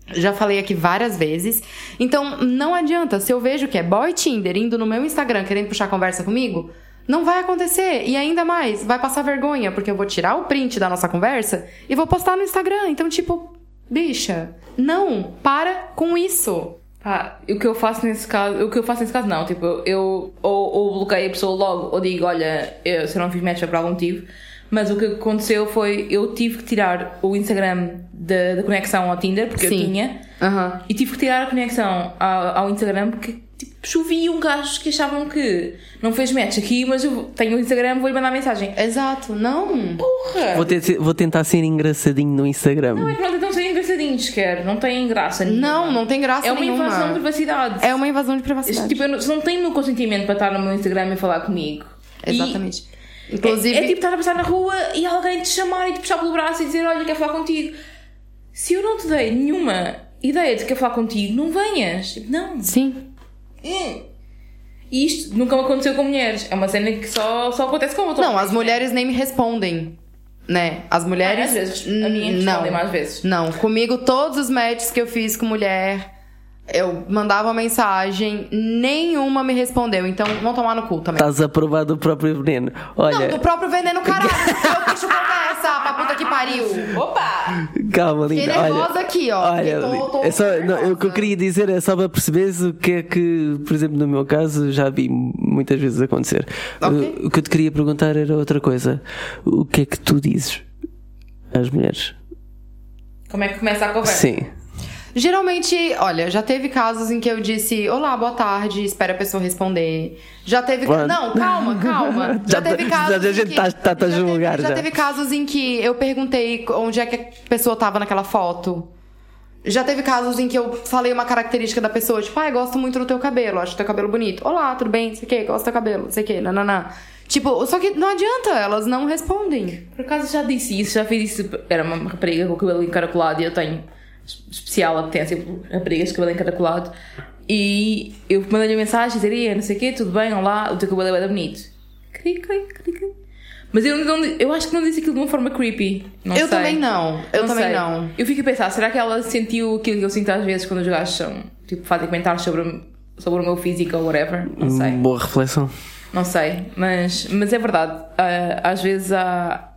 Já falei aqui várias vezes. Então, não adianta. Se eu vejo que é boy Tinder indo no meu Instagram querendo puxar conversa comigo, não vai acontecer. E ainda mais, vai passar vergonha, porque eu vou tirar o print da nossa conversa e vou postar no Instagram. Então, tipo, bicha, não, para com isso. Pá, o que eu faço nesse caso, o que eu faço nesse caso não, tipo, eu ou, ou bloqueio a pessoa logo ou digo, olha, eu, se eu não fiz match é por algum motivo, mas o que aconteceu foi eu tive que tirar o Instagram da, da conexão ao Tinder, porque Sim. eu tinha, Aham. e tive que tirar a conexão ao, ao Instagram porque tipo, choviam gajos que achavam que não fez match aqui, mas eu tenho o Instagram, vou-lhe mandar mensagem. Exato, não. Porra! Vou, ter- vou tentar ser engraçadinho no Instagram. Não é que não tentam ser engraçadinhos, quer, não têm graça nenhuma. Não, não tem graça É uma nenhuma. invasão de privacidade. É uma invasão de privacidade. Tipo, eu não, não tenho o meu consentimento para estar no meu Instagram e falar comigo. E Exatamente. É, Inclusive, é tipo estar a passar na rua e alguém te chamar e te puxar pelo braço e dizer: Olha, quero falar contigo. Se eu não te dei nenhuma ideia de que quero falar contigo, não venhas. Tipo, Não. sim. Hum. E isto nunca me aconteceu com mulheres. É uma cena que só, só acontece com outras. Não, as mulheres nem me respondem. Né? As mulheres. Ah, às vezes. A minha N- respondem mais vezes. Não, comigo todos os matches que eu fiz com mulher, eu mandava uma mensagem, nenhuma me respondeu. Então, vão tomar no cu também. Estás a provar do próprio veneno. Olha, Não, do próprio veneno, caralho. eu bicho conversa, pra puta que pariu. Opa! calma, linda. Fiquei nervosa Olha, aqui, ó. olha, Tô- tô é só, não, nervosa. o que eu queria dizer é só para perceberes o que é que, por exemplo, no meu caso, já vi muitas vezes acontecer. Ok. O, o que eu te queria perguntar era outra coisa. O que é que tu dizes às mulheres? Como é que começa a conversa? Sim. Geralmente, olha, já teve casos em que eu disse olá, boa tarde, espera a pessoa responder. Já teve. Mano. Não, calma, calma. Já, Já teve casos. já que- tá- tá- tá a já teve- já já. teve casos em que eu perguntei onde é que a pessoa tava naquela foto. Já teve casos em que eu falei uma característica da pessoa, tipo, ai, gosto muito do teu cabelo, acho teu cabelo bonito. Olá, tudo bem? Não sei o que, gosto do teu cabelo, não sei o que, nananã. Tipo, só que não adianta, elas não respondem. Por acaso já disse isso, já fiz isso. Era uma rapariga com o cabelo encaracolado e eu tenho especial apetência por raparigas de cabelo encaracolado. E eu mandei-lhe mensagem, dizer, não sei o quê, tudo bem, olá, o teu cabelo é bem bonito. Cri, cri, cri, cri. Mas eu, não, eu acho que não disse aquilo de uma forma creepy. Não eu sei. também não. Eu também sei. não. Eu fico a pensar, será que ela sentiu aquilo que eu sinto às vezes quando os gajos são, tipo, fazem comentários sobre, sobre o meu físico ou whatever? Não sei. Boa reflexão. Não sei, mas, mas é verdade. Ah, às vezes há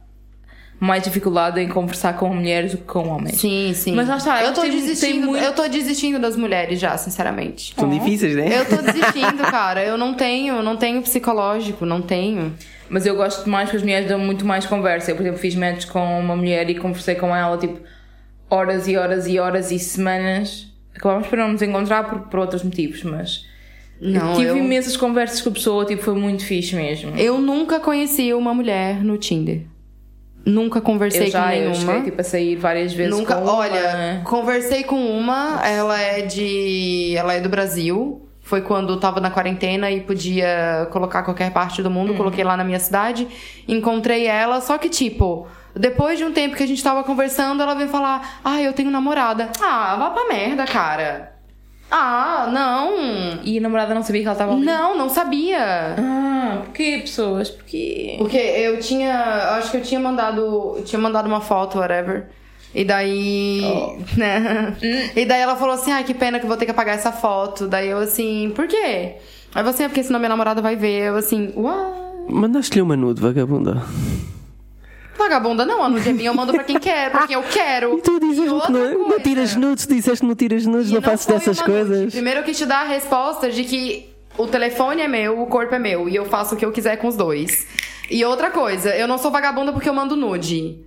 mais dificuldade em conversar com mulheres do que com homens. Sim, sim. Mas lá está, eu tô têm desistindo. muito- Eu tô desistindo das mulheres já, sinceramente. São difíceis, né? Eu tô desistindo, cara. Eu não tenho, não tenho psicológico, não tenho. Mas eu gosto mais que as mulheres dão muito mais conversa. Eu, por exemplo, fiz match com uma mulher e conversei com ela tipo horas e horas e horas e semanas. Acabámos por não nos encontrar por, por outros motivos, mas Não, tive eu, imensas conversas com a pessoa, tipo, foi muito fixe mesmo. eu nunca conheci uma mulher no Tinder. Nunca conversei eu já com eu nenhuma. cheguei tipo, a sair várias vezes Nunca, com uma. olha, conversei com uma, ela é de, ela é do Brasil. Foi quando eu tava na quarentena e podia colocar qualquer parte do mundo, coloquei lá na minha cidade, encontrei ela, só que tipo, depois de um tempo que a gente tava conversando, ela veio falar: "Ah, eu tenho namorada". Ah, vá pra merda, cara. Ah, não. E a namorada não sabia que ela estava ali. Não, não sabia. Ah, porquê, pessoas? Porquê? Porque eu tinha. eu Acho que eu tinha mandado. Tinha mandado uma foto, whatever. E daí. né? E daí ela falou assim: ai, que pena que eu vou ter que apagar essa foto. Daí eu assim, por quê? Aí você, é porque senão minha namorada vai ver. Eu assim, uau. Mandaste-lhe uma nude, vagabunda. Vagabunda não, a nude é minha, eu mando pra quem quer, pra quem eu quero. E tu dizes que não, não tiras nudes, disseste que não tiras nudes, não fazes foi dessas uma nude. coisas. Primeiro eu quis te dar a resposta de que o telefone é meu, o corpo é meu. E eu faço o que eu quiser com os dois. E outra coisa, eu não sou vagabunda porque eu mando nude.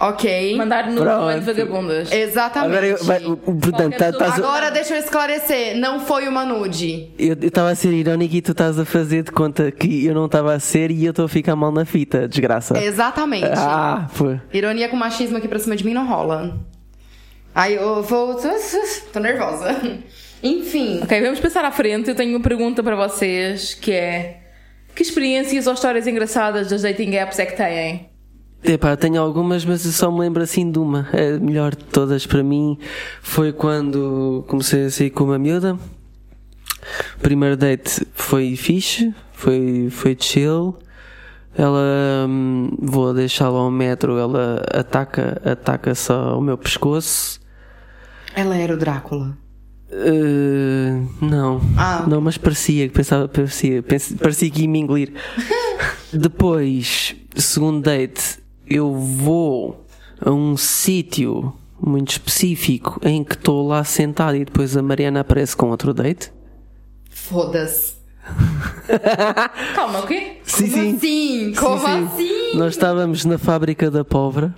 Ok. Mandar no Pronto. De vagabundas. Exatamente. Agora, eu, vai- portanto, tá- a- Agora deixa eu esclarecer, não foi uma nude. eu estava a ser irónico e tu estás a fazer de conta que eu não estava a ser e eu estou a ficar mal na fita, desgraça. Exatamente. Ah, foi. Ironia com machismo aqui pra cima de mim não rola. Aí eu vou. Tô nervosa. Enfim. Ok, vamos passar à frente. Eu tenho uma pergunta para vocês que é: Que experiências ou histórias engraçadas das dating apps é que têm? Epá, tenho algumas, mas eu só me lembro assim de uma. A melhor de todas para mim foi quando comecei a sair com uma miúda. Primeiro date foi fixe, foi, foi chill. Ela, hum, vou deixá-la ao metro, ela ataca, ataca só o meu pescoço. Ela era o Drácula. Uh, não, Ah. não, mas parecia, pensava, parecia, pense- parecia que ia me engolir. Depois, segundo date, eu vou a um sítio muito específico em que estou lá sentado e depois a Mariana aparece com outro date. Foda-se. Calma, o quê? Sim, Como assim? Como Sim, sim. assim? Nós estávamos na fábrica da pólvora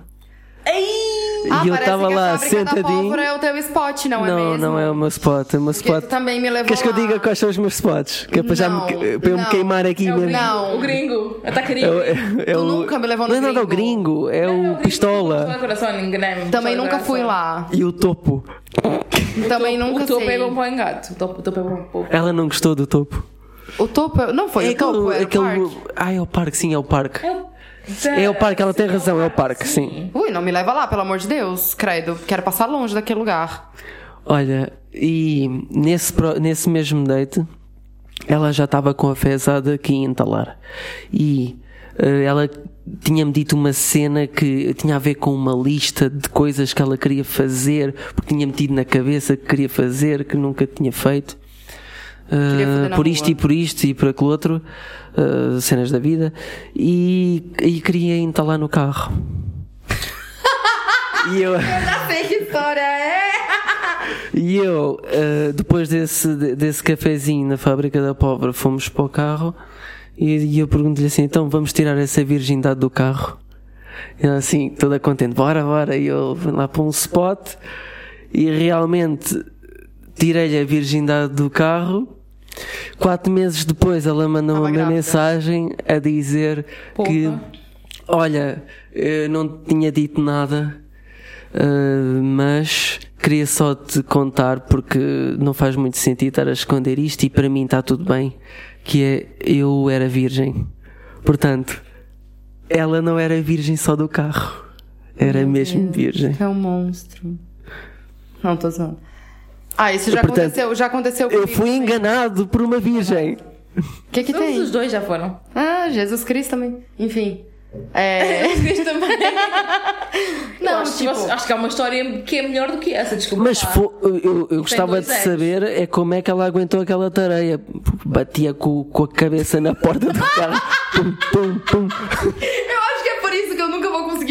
Ah, e eu estava que lá da sentadinho. pólvora é o teu spot, não, é Não, mesmo? não é o meu spot, é o meu Porque spot. tu também me levou Queres que eu lá. diga quais são os meus spots? Que é para, já me, Não, para eu me não. queimar aqui É o mesmo. gringo. Não. O gringo. É, Atacaria. o- é, é Tu o- nunca me levou no Não é nada o gringo. gringo, é o pistola Coração, enganei-me. Também Pistola nunca fui lá. e o topo. Também nunca O topo sei. é bom para o engate. O topo, o topo é bom para Ela não gostou do topo. O topo... Não foi o topo, era o parque. Ah, é o parque, sim, é o parque. É o- É o parque, ela tem razão, é o parque, sim. Ui, não me leva lá, pelo amor de Deus. Credo, quero passar longe daquele lugar. Olha, e nesse, nesse mesmo date, ela já estava com a fezada aqui a entalar. E eh, ela tinha-me dito uma cena que tinha a ver com uma lista de coisas que ela queria fazer, porque tinha metido na cabeça que queria fazer, que nunca tinha feito. Na por isto rua. e por isto e por aquilo outro, eh, cenas da vida, e, e queria entalar no carro. e eu. Já sei que história é. E eu, eh, depois desse, desse cafezinho na fábrica da pobre, fomos para o carro e, e eu pergunto-lhe assim: então vamos tirar essa virgindade do carro? E ela assim, toda contente, bora, bora. E eu fui lá para um spot e realmente tirei-lhe a virgindade do carro. Quatro meses depois ela mandou uma mensagem a dizer que olha, eu não tinha dito nada, Uh, mas queria só te contar porque não faz muito sentido estar a esconder isto e para mim está tudo bem. Que é eu era virgem. Portanto, ela não era virgem só do carro, era mesmo virgem. É um monstro. Não, tô zoando. Ah, isso já Portanto, aconteceu, já aconteceu Eu comigo fui também. enganado por uma virgem. O que que Todos tem? os dois já foram. Ah, Jesus Cristo também. Enfim. É... Eu Não, acho, que tipo... você- acho que há uma história que é melhor do que essa, desculpa. Mas fo- eu, eu gostava de anos. saber é como é que ela aguentou aquela tareia. Batia com, com a cabeça na porta do carro. Pum, pum, pum. Eu acho que é por isso que eu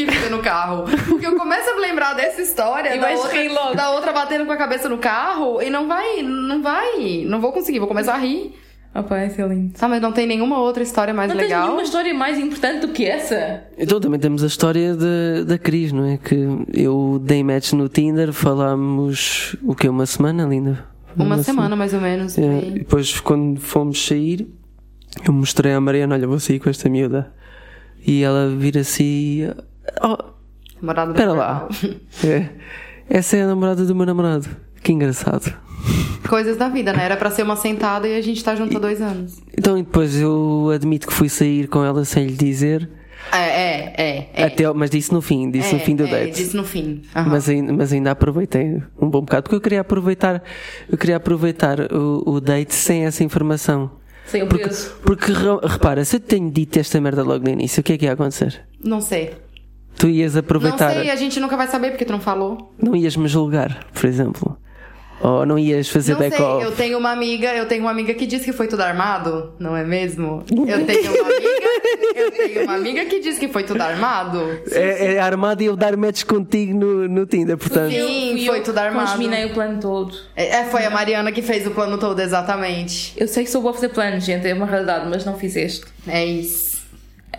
viver no carro. Porque eu começo a me lembrar dessa história, E da outra, da outra batendo com a cabeça no carro, e não vai, não vai, não vou conseguir, vou começar a rir. É lindo. Tá, mas não tem nenhuma outra história mais Não legal? nenhuma história mais importante do que essa? Então também temos a história da, da Cris, não é? Que eu dei match no Tinder, falámos o que? Uma semana, linda? Uma, semana, mais ou menos. É, e depois, quando fomos sair, eu mostrei à Mariana: Olha, vou sair com esta miúda. E ela vira-se e. Oh, Namorado do espera lá. É, essa é a namorada do meu namorado. Que engraçado. Coisas da vida, né? Era pra ser uma sentada e a gente tá junto há dois anos. Então, e depois eu admito que fui sair com ela sem lhe dizer. É, é, é. é. Até, mas disse no fim, disse é, no fim do é, date. Disse no fim. Aham. Mas ainda, mas ainda aproveitei um bom bocado, porque eu queria aproveitar, eu queria aproveitar o, o date sem essa informação. Sem o Porque, peso. porque re- repara, se eu te tenho dito esta merda logo no início, o que é que ia acontecer? Não sei. Tu ias aproveitar, Não sei, a gente nunca vai saber porque tu não falou. não ias me julgar, por exemplo. Ou não ias fazer Não sei, back-off. eu tenho uma amiga, eu tenho uma amiga que diz que foi tudo armado, não é mesmo? Eu tenho uma amiga, eu tenho uma amiga que diz que foi tudo armado. É, é armado e eu dar match contigo no, no Tinder, portanto. Sim, Fui foi eu tudo armado. Congeminei o plano todo. É, foi a Mariana que fez o plano todo, exatamente. Eu sei que sou boa a fazer planos, gente, é uma realidade, mas não fiz este. É isso.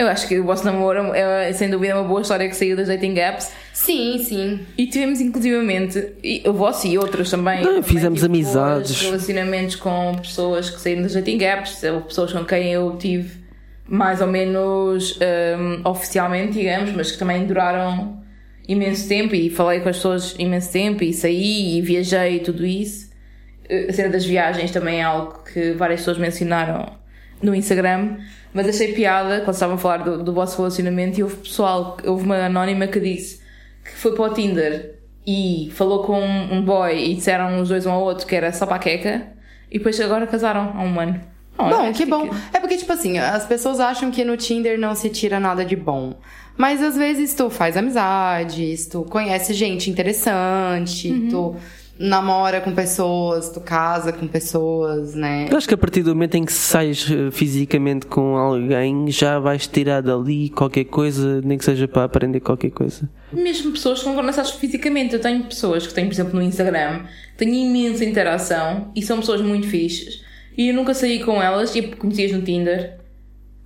Eu acho que o vosso namoro é, sem dúvida, uma boa história que saiu das dating apps. Sim, sim. E tivemos, inclusivamente, e, o vosso e outros também. Não, também fizemos tive boas amizades. relacionamentos com pessoas que saíram das dating apps, ou pessoas com quem eu tive mais ou menos hum, oficialmente, digamos, mas que também duraram imenso tempo e falei com as pessoas imenso tempo e saí e viajei e tudo isso. Eh, A cena das viagens também é algo que várias pessoas mencionaram no Instagram, mas achei piada quando estavam a falar do, do vosso relacionamento e houve pessoal, houve uma anónima que disse que foi para o Tinder e falou com um um boy e disseram os dois um ao outro que era só para a queca e depois agora casaram há um ano. Bom, acho que bom. É porque, tipo assim, as pessoas acham que no Tinder não se tira nada de bom. Mas às vezes tu faz amizades, tu conhece gente interessante, tu namora com pessoas, tu casa com pessoas, né? Eu acho que a partir do momento em que sais eh, fisicamente com alguém, já vais tirar dali qualquer coisa, nem que seja para aprender qualquer coisa. Mesmo pessoas que não conheces fisicamente. Eu tenho pessoas que têm, por exemplo, no Instagram, têm imensa interação e são pessoas muito fixes. E eu nunca saí com elas e conhecias no Tinder.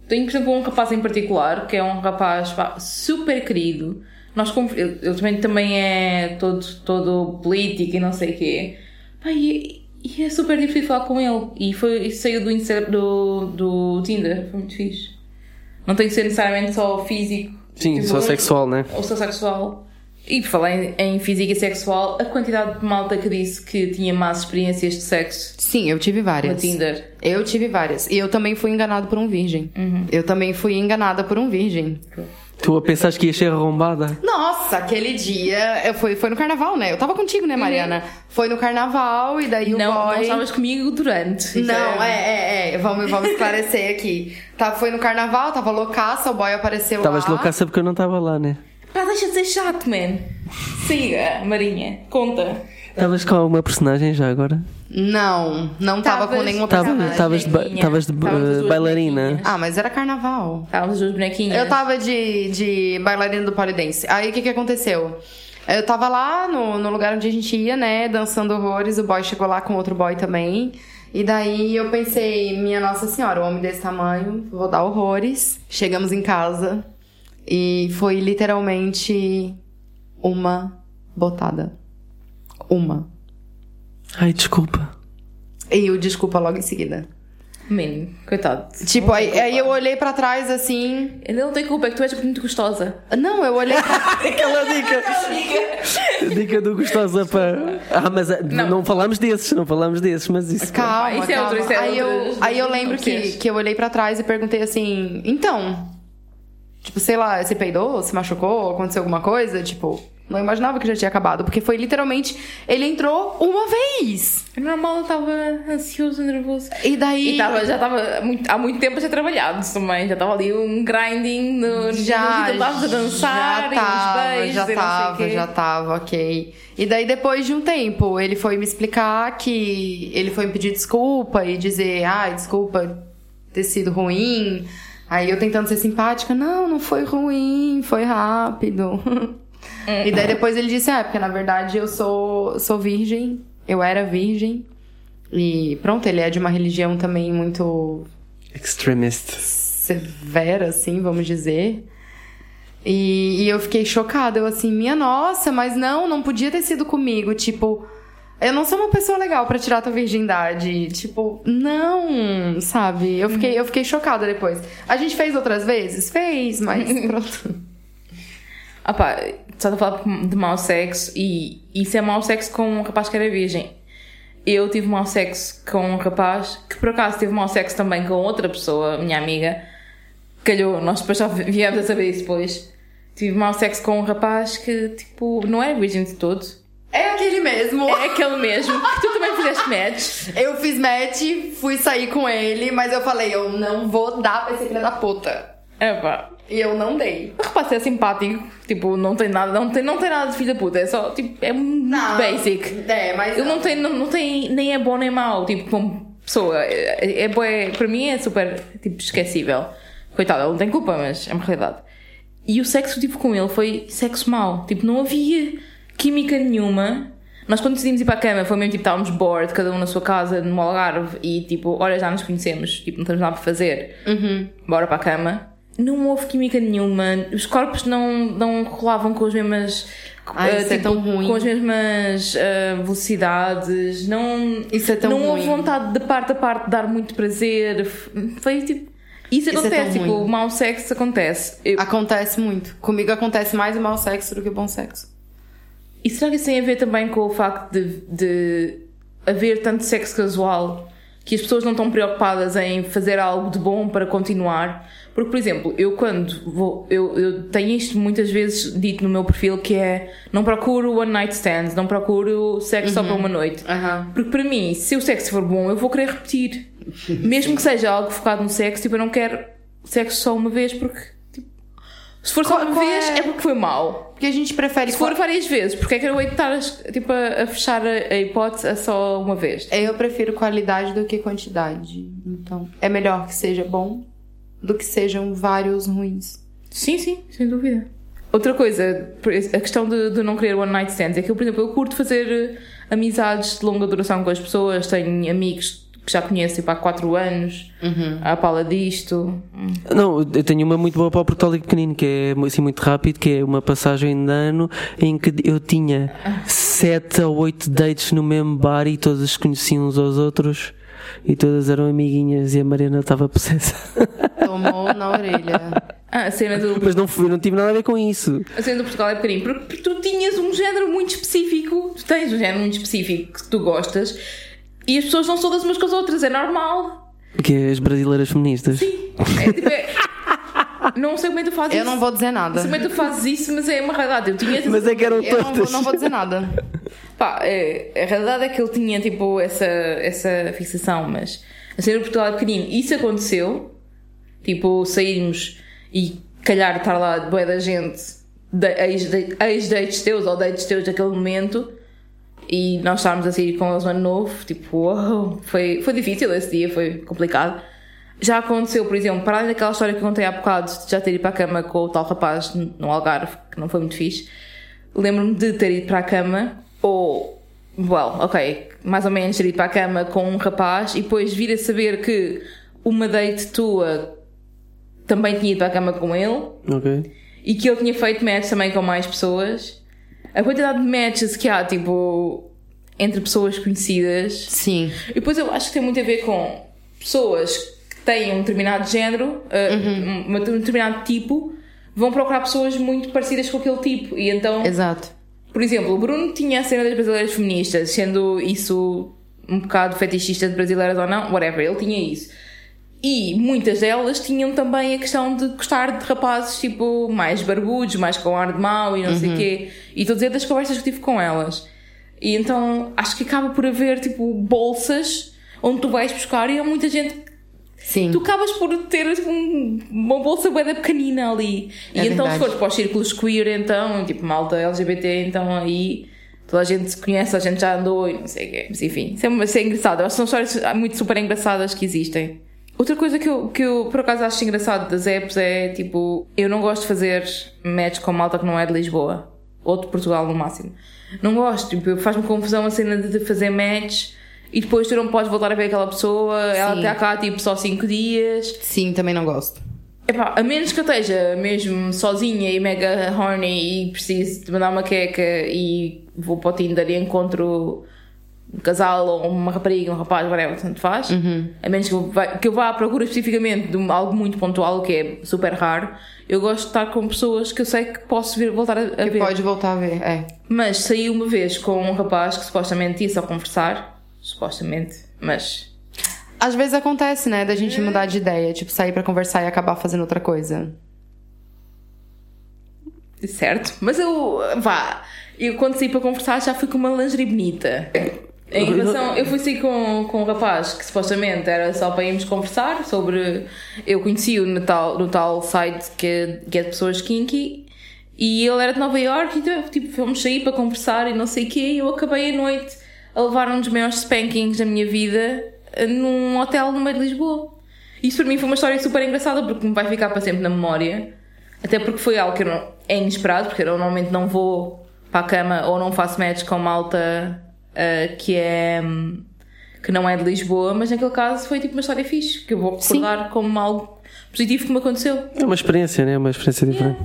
Tenho, por exemplo, um rapaz em particular, que é um rapaz pá, super querido. Nós, ele, ele também, também é todo, todo político e não sei o quê. Pá, e, e é super difícil falar com ele. E, foi, e saiu do, do, do Tinder. Foi muito fixe. Não tem que ser necessariamente só físico. Sim, Tipo, só sexual, né? ou sou sexual. E por falar em, em física e sexual, a quantidade de malta que disse que tinha más experiências de sexo Sim, eu tive no várias. Tinder. Eu tive várias. E eu também fui enganado por um virgem. Eu também fui enganada por um virgem. Tu a pensares que ia ser arrombada? Nossa, aquele dia. Eu fui, foi no carnaval, né? Eu tava contigo, né, Mariana? Foi no carnaval e daí o não, boy. não estavas comigo durante. Não, é, é, é. Vamos, vamos esclarecer aqui. Tá, foi no carnaval, tava loucaça, o boy apareceu Estavas lá. loucaça porque eu não estava lá, né? Pá, deixa de ser chato, man. Siga, Marinha. Conta. Estavas com alguma personagem já agora? Não, não tava com Tavas- nenhuma Tava- personagem. Estavas de, ba- estavas de Estavas as duas bailarina. bonequinhas. Ah, mas era carnaval. Estavam as duas bonequinhas. Eu tava de, de bailarina do polidense. Aí o que que aconteceu? Eu tava lá no, no lugar onde a gente ia, né, dançando horrores. O boy chegou lá com outro boy também. E daí eu pensei, minha Nossa Senhora, um homem desse tamanho, vou dar horrores. Chegamos em casa e foi literalmente uma botada. Uma. Ai, desculpa. E o desculpa logo em seguida. Man, coitado. Tipo, aí, aí eu olhei pra trás assim. Ele não tem culpa, é que tu és muito gostosa. Não, eu olhei pra Aquela dica. dica do gostosa para. Ah, mas eh, não. Não. falamos desses, não falamos desses, mas isso. Calma, Isso é calma. outro, isso é aí, outro- eu, aí eu lembro que, que eu olhei pra trás e perguntei assim, então, tipo, sei lá, você peidou, se machucou, aconteceu alguma coisa? Tipo, não imaginava que já tinha acabado, porque foi literalmente, ele entrou uma vez. É normal, eu estava ansioso, nervoso. E daí... E tava, já muito- há muito tempo ser trabalhado também. Já estava ali um grinding no. já, Estavas a dançar já e tava, beijos já tava, já tava, ok. E daí depois de um tempo, ele foi me explicar que ele foi me pedir desculpa e dizer, ai, desculpa ter sido ruim. Aí eu tentando ser simpática, não, não foi ruim, foi rápido. e daí depois ele disse, é, porque na verdade eu sou, sou virgem, eu era virgem. E pronto, ele é de uma religião também muito Extremist. severa, assim, vamos dizer. E, e eu fiquei chocada. Eu assim, minha nossa, mas não, não podia ter sido comigo. Tipo, eu não sou uma pessoa legal pra tirar tua virgindade. Tipo, não, sabe? Eu fiquei, eu fiquei chocada depois. A gente fez outras vezes? Fez, mas pronto. Ah pá, estás a falar de mau sexo e isso é mau sexo com um rapaz que era virgem. Eu tive mau sexo com um rapaz que por acaso teve mau sexo também com outra pessoa, minha amiga. Calhou, nós depois só viemos a saber isso depois. Tive mau sexo com um rapaz que, tipo, não era virgem de todo. É aquele mesmo. É aquele mesmo. que tu também fizeste match. Eu fiz match, fui sair com ele, mas eu falei, eu não vou dar pra esse filho da puta. É pá. E eu não dei. O rapaz é simpático, tipo, não tem nada, não tem, não tem nada de filho da puta, é só, tipo, é muito Não. basic. É, mas. Ele não tem, não, não tem, nem é bom nem mau, tipo, como pessoa. É, é, bué- para mim é super, tipo, esquecível. Coitado, ele não tem culpa, mas é uma realidade. E o sexo, tipo, com ele foi sexo mau. Tipo, não havia química nenhuma. Nós quando decidimos ir para a cama foi mesmo, tipo, estávamos bored, cada um na sua casa, no Algarve, e tipo, olha, já nos conhecemos, tipo, não temos nada para fazer. Bora para a cama. Não houve química nenhuma, os corpos não, não rolavam com as mesmas. Ai, eh, isso é tão ruim. Com as mesmas eh, velocidades, não, Isso é tão não houve ruim. vontade de parte a parte de dar muito prazer. Foi tipo. Isso Isso é acontece, tão tipo, ruim. o mau sexo acontece. Eu- Acontece muito. Comigo acontece mais o mau sexo do que o bom sexo. E será que isso tem a ver também com o facto de, de haver tanto sexo casual que as pessoas não estão preocupadas em fazer algo de bom para continuar? Porque, por exemplo, eu quando vou. Eu, eu tenho isto muitas vezes dito no meu perfil que é não procuro one night stands, não procuro sexo só para uma noite. Aham. Porque para mim, se o sexo for bom, eu vou querer repetir. Mesmo que seja algo focado no sexo, tipo, eu não quero sexo só uma vez porque. tipo, se for só Qual- uma qual vez, é- é porque foi mal. Porque a gente prefere. Se for várias vezes, porque é que eu hei de estar a, tipo, a, a fechar a, a hipótese a só uma vez? Eu prefiro qualidade do que quantidade. Então, é melhor que seja bom do que sejam vários ruins. Sim, sim, sem dúvida. Outra coisa, a questão de, de não querer one night stands é que eu, por exemplo, eu curto fazer eh, amizades de longa duração com as pessoas, tenho amigos que já conheço tipo, há 4 anos, à pala disto. Não, eu tenho uma muito boa para o Portugal pequenino, que é assim muito rápido, que é uma passagem de ano em que eu tinha sete ou oito dates no mesmo bar e todas conheciam uns aos outros e todas eram amiguinhas e a Mariana estava possessa. Tomou na orelha. Ah, a cena do, Mas não, fui- não tive nada a ver com isso. a cena do Portugal é pequenino, porque, porque tu tinhas um género muito específico, tu tens um género muito específico que tu gostas e as pessoas não são das umas com as outras, é normal. Que é as brasileiras feministas. É, tipo, é- não sei como é que tu fazes Eu isso. não vou dizer nada. Não sei como é que tu fazes isso, mas é uma realidade. Eu tinha Mas é que eram Eu não, vou- todas. não vou dizer nada. Pá, é, a realidade é que ele tinha tipo essa, essa fixação, mas a cena de Portugal é pequenino. Isso aconteceu, tipo, sairmos e calhar estar lá de boa da gente, ex-dates teus ou dates teus daquele momento, e nós estávamos a sair com eles no ano novo, tipo, foi, foi difícil esse dia, foi complicado. Já aconteceu, por exemplo, para além daquela história que contei há bocado, de já ter ido para a cama com o tal rapaz no Algarve, que não foi muito fixe, lembro-me de ter ido para a cama, ou, well, ok, mais ou menos ter ido para a cama com um rapaz e depois vir a saber que uma date tua também tinha ido para a cama com ele Ok. e que ele tinha feito match também com mais pessoas. A quantidade de matches que há, tipo, entre pessoas conhecidas. Sim. E depois eu acho que tem muito a ver com pessoas que têm um determinado género, uh, um, um determinado tipo, vão procurar pessoas muito parecidas com aquele tipo. E então, Exato. Por exemplo, o Bruno tinha a cena das brasileiras feministas, sendo isso um bocado fetichista de brasileiras ou não, whatever, ele tinha isso. E muitas delas tinham também a questão de gostar de rapazes tipo mais barbudos, mais com ar de mau e não sei o quê. E estou a dizer das conversas que tive com elas. E então acho que acaba por haver tipo bolsas onde tu vais buscar e há muita gente Sim. tu acabas por ter tipo, um- uma bolsa bué pequenina ali. E É então, se verdade. fores para os círculos queer, então, tipo, malta LGBT, então aí toda a gente se conhece, a gente já andou e não sei o quê. Mas enfim, isso é, isso é engraçado. Acho que são histórias muito super engraçadas que existem. Outra coisa que eu, que eu por acaso acho engraçado das apps é tipo, eu não gosto de fazer match com malta que não é de Lisboa ou de Portugal no máximo. Não gosto, tipo, faz-me confusão a cena de fazer match e depois tu não podes voltar a ver aquela pessoa, ela Sim. está cá tipo só 5 dias. Sim, também não gosto. Epá, a menos que eu esteja mesmo sozinha e mega horny e preciso de mandar uma queca e vou para o Tinder e encontro um casal ou uma rapariga, um rapaz, whatever, tanto faz. A menos que eu, vá, que eu vá à procura especificamente de algo muito pontual, que é super raro. Eu gosto de estar com pessoas que eu sei que posso vir voltar a, a Que ver. pode voltar a ver. É. Mas saí uma vez com um rapaz que supostamente ia só conversar. Supostamente, mas Às vezes acontece, né? Da gente mudar de ideia. Tipo, sair pra conversar e acabar fazendo outra coisa. Certo, mas eu, vá, eu quando saí para conversar já fui com uma lingerie bonita. Em relação, eu fui sair com, com um rapaz que supostamente era só para irmos conversar sobre. Eu conheci-o no tal, no tal site que é, que é de pessoas kinky e ele era de Nova York e tipo, fomos sair para conversar e não sei o quê. E eu acabei a noite a levar um dos maiores spankings da minha vida eh, num hotel no meio de Lisboa. Isso para mim foi uma história super engraçada porque me vai ficar para sempre na memória. Até porque foi algo que eu não, é inesperado, porque eu normalmente não vou para a cama ou não faço match com malta ah, que é que não é de Lisboa, mas naquele caso foi tipo uma história fixe, que eu vou recordar como algo positivo que me aconteceu. É uma experiência, né? É uma experiência diferente.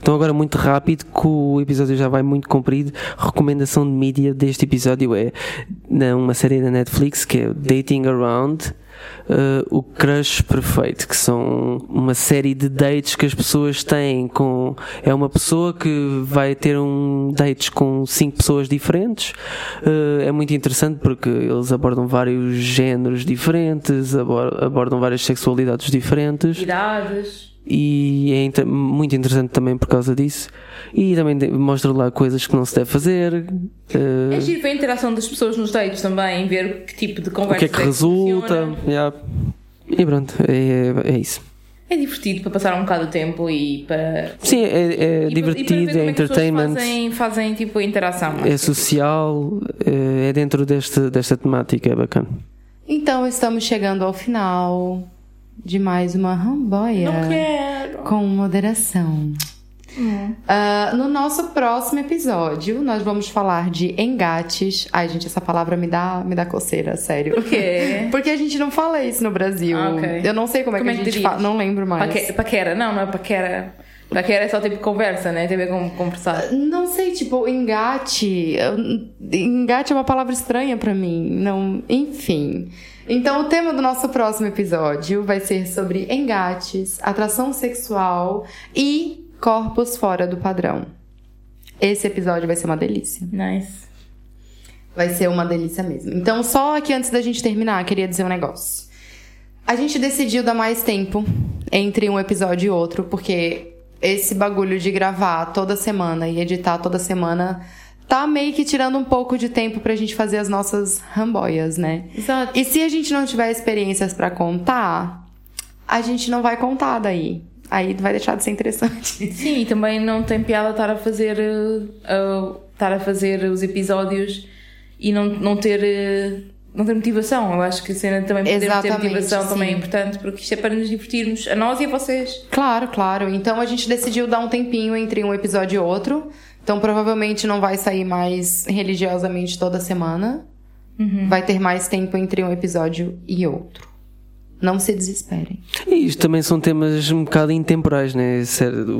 Então agora muito rápido, que o episódio já vai muito comprido. Recomendação de mídia deste episódio é uma série da Netflix que é Dating Around. uh, o Crush Perfeito, que são uma série de dates que as pessoas têm com. É uma pessoa que vai ter um dates com cinco pessoas diferentes. Uh, é muito interessante porque eles abordam vários géneros diferentes, abor- abordam várias sexualidades diferentes Idades. E é inter- muito interessante também por causa disso. E também mostra lá coisas que não se deve fazer, eh, É giro ver a interação das pessoas nos dates também, ver que tipo de o conversa que é que resulta. yeah. E pronto, é, é isso. É divertido para passar um bocado de tempo e para. Sim, é, é e para- e para divertido, ver é que pessoas entertainment, Fazem, fazem tipo a interação. é social, eh, é dentro deste, desta temática, é bacana. Então estamos chegando ao final de mais uma ramboia. Não quero. Com moderação. Hum. Ah, no nosso próximo episódio, nós vamos falar de engates. Ai, gente, essa palavra me dá, me dá coceira, sério. Por quê? Porque a gente não fala isso no Brasil. Ah, ok. Eu não sei como é Como que é a que gente fala, não lembro mais. Paque- Paquera, não, não é paquera. Paquera é só tipo conversa, né? Tem a ver com conversar. Não sei, tipo, engate. Engate é uma palavra estranha pra mim. Não, enfim. Então, o tema do nosso próximo episódio vai ser sobre engates, atração sexual e corpos fora do padrão. Esse episódio vai ser uma delícia. Nice. Vai ser uma delícia mesmo. Então, só aqui antes da gente terminar, queria dizer um negócio. A gente decidiu dar mais tempo entre um episódio e outro, porque esse bagulho de gravar toda semana e editar toda semana tá meio que tirando um pouco de tempo pra gente fazer as nossas ramboias, né? Exato. E se a gente não tiver experiências pra contar, a gente não vai contar daí. Aí vai deixar de ser interessante. Sim, e também não tem piada estar a fazer uh, estar a fazer os episódios e não, não ter uh, não ter motivação. Eu acho que a cena também poder ter motivação também é sim. importante porque isto é para nos divertirmos, a nós e a vocês. Claro, claro. Então a gente decidiu dar um tempinho entre um episódio e outro. Então provavelmente não vai sair mais religiosamente toda semana. Vai ter mais tempo entre um episódio e outro. Não se desesperem. E isto também são temas um bocado intemporais, né?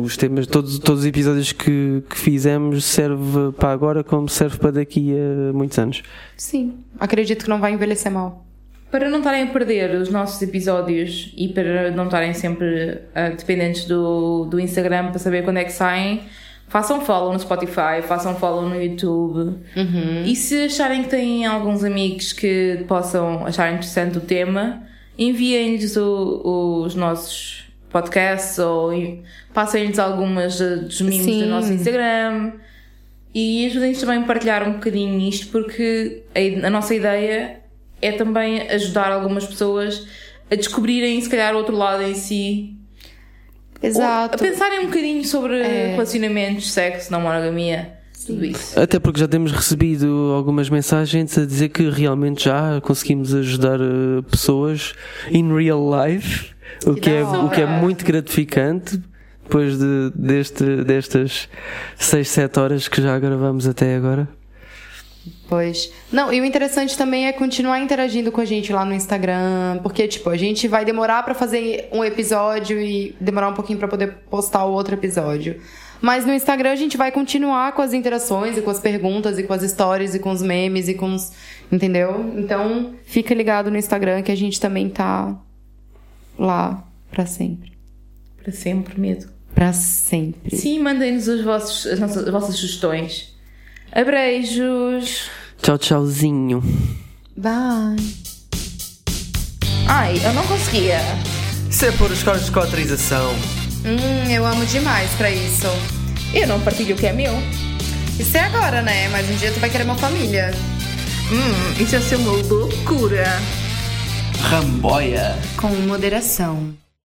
Os temas, todos, todos os episódios que, que fizemos serve para agora como serve para daqui a muitos anos. Sim. Acredito que não vai envelhecer mal. Para não estarem a perder os nossos episódios e para não estarem sempre ah, dependentes do, do Instagram para saber quando é que saem, façam follow no Spotify, façam follow no YouTube. E se acharem que têm alguns amigos que possam achar interessante o tema, enviem-lhes o- os nossos podcasts ou passem-lhes algumas dos memes Sim. do nosso Instagram. E ajudem-nos também a partilhar um bocadinho isto, porque a, a nossa ideia é também ajudar algumas pessoas a descobrirem, se calhar, outro lado em si. Exato. Ou a pensarem um bocadinho sobre relacionamentos, sexo, não monogamia, tudo isso. Até porque já temos recebido algumas mensagens a dizer que realmente já conseguimos ajudar eh, pessoas in real life, o Que que, é, o que é muito gratificante depois de, deste, destas 6, 7 horas que já gravamos até agora. Pois. Não, e o interessante também é continuar interagindo com a gente lá no Instagram, porque tipo, a gente vai demorar pra fazer um episódio e demorar um pouquinho pra poder postar o outro episódio. Mas no Instagram a gente vai continuar com as interações e com as perguntas e com as stories e com os memes e com os, entendeu? Então, fica ligado no Instagram que a gente também tá lá pra sempre. Para sempre, medo. Pra sempre. Sim, mandem-nos os vossos, as, nossas, as vossas sugestões. Abreijos! Tchau, tchauzinho. Bye. Ai, eu não conseguia. Isso é por escolas de autorização. Hum, eu amo demais pra isso. Eu não partilho o que é meu. Isso é agora, né? Mas um dia tu vai querer uma família. Hum, isso ia ser uma loucura. Ramboia. Com moderação.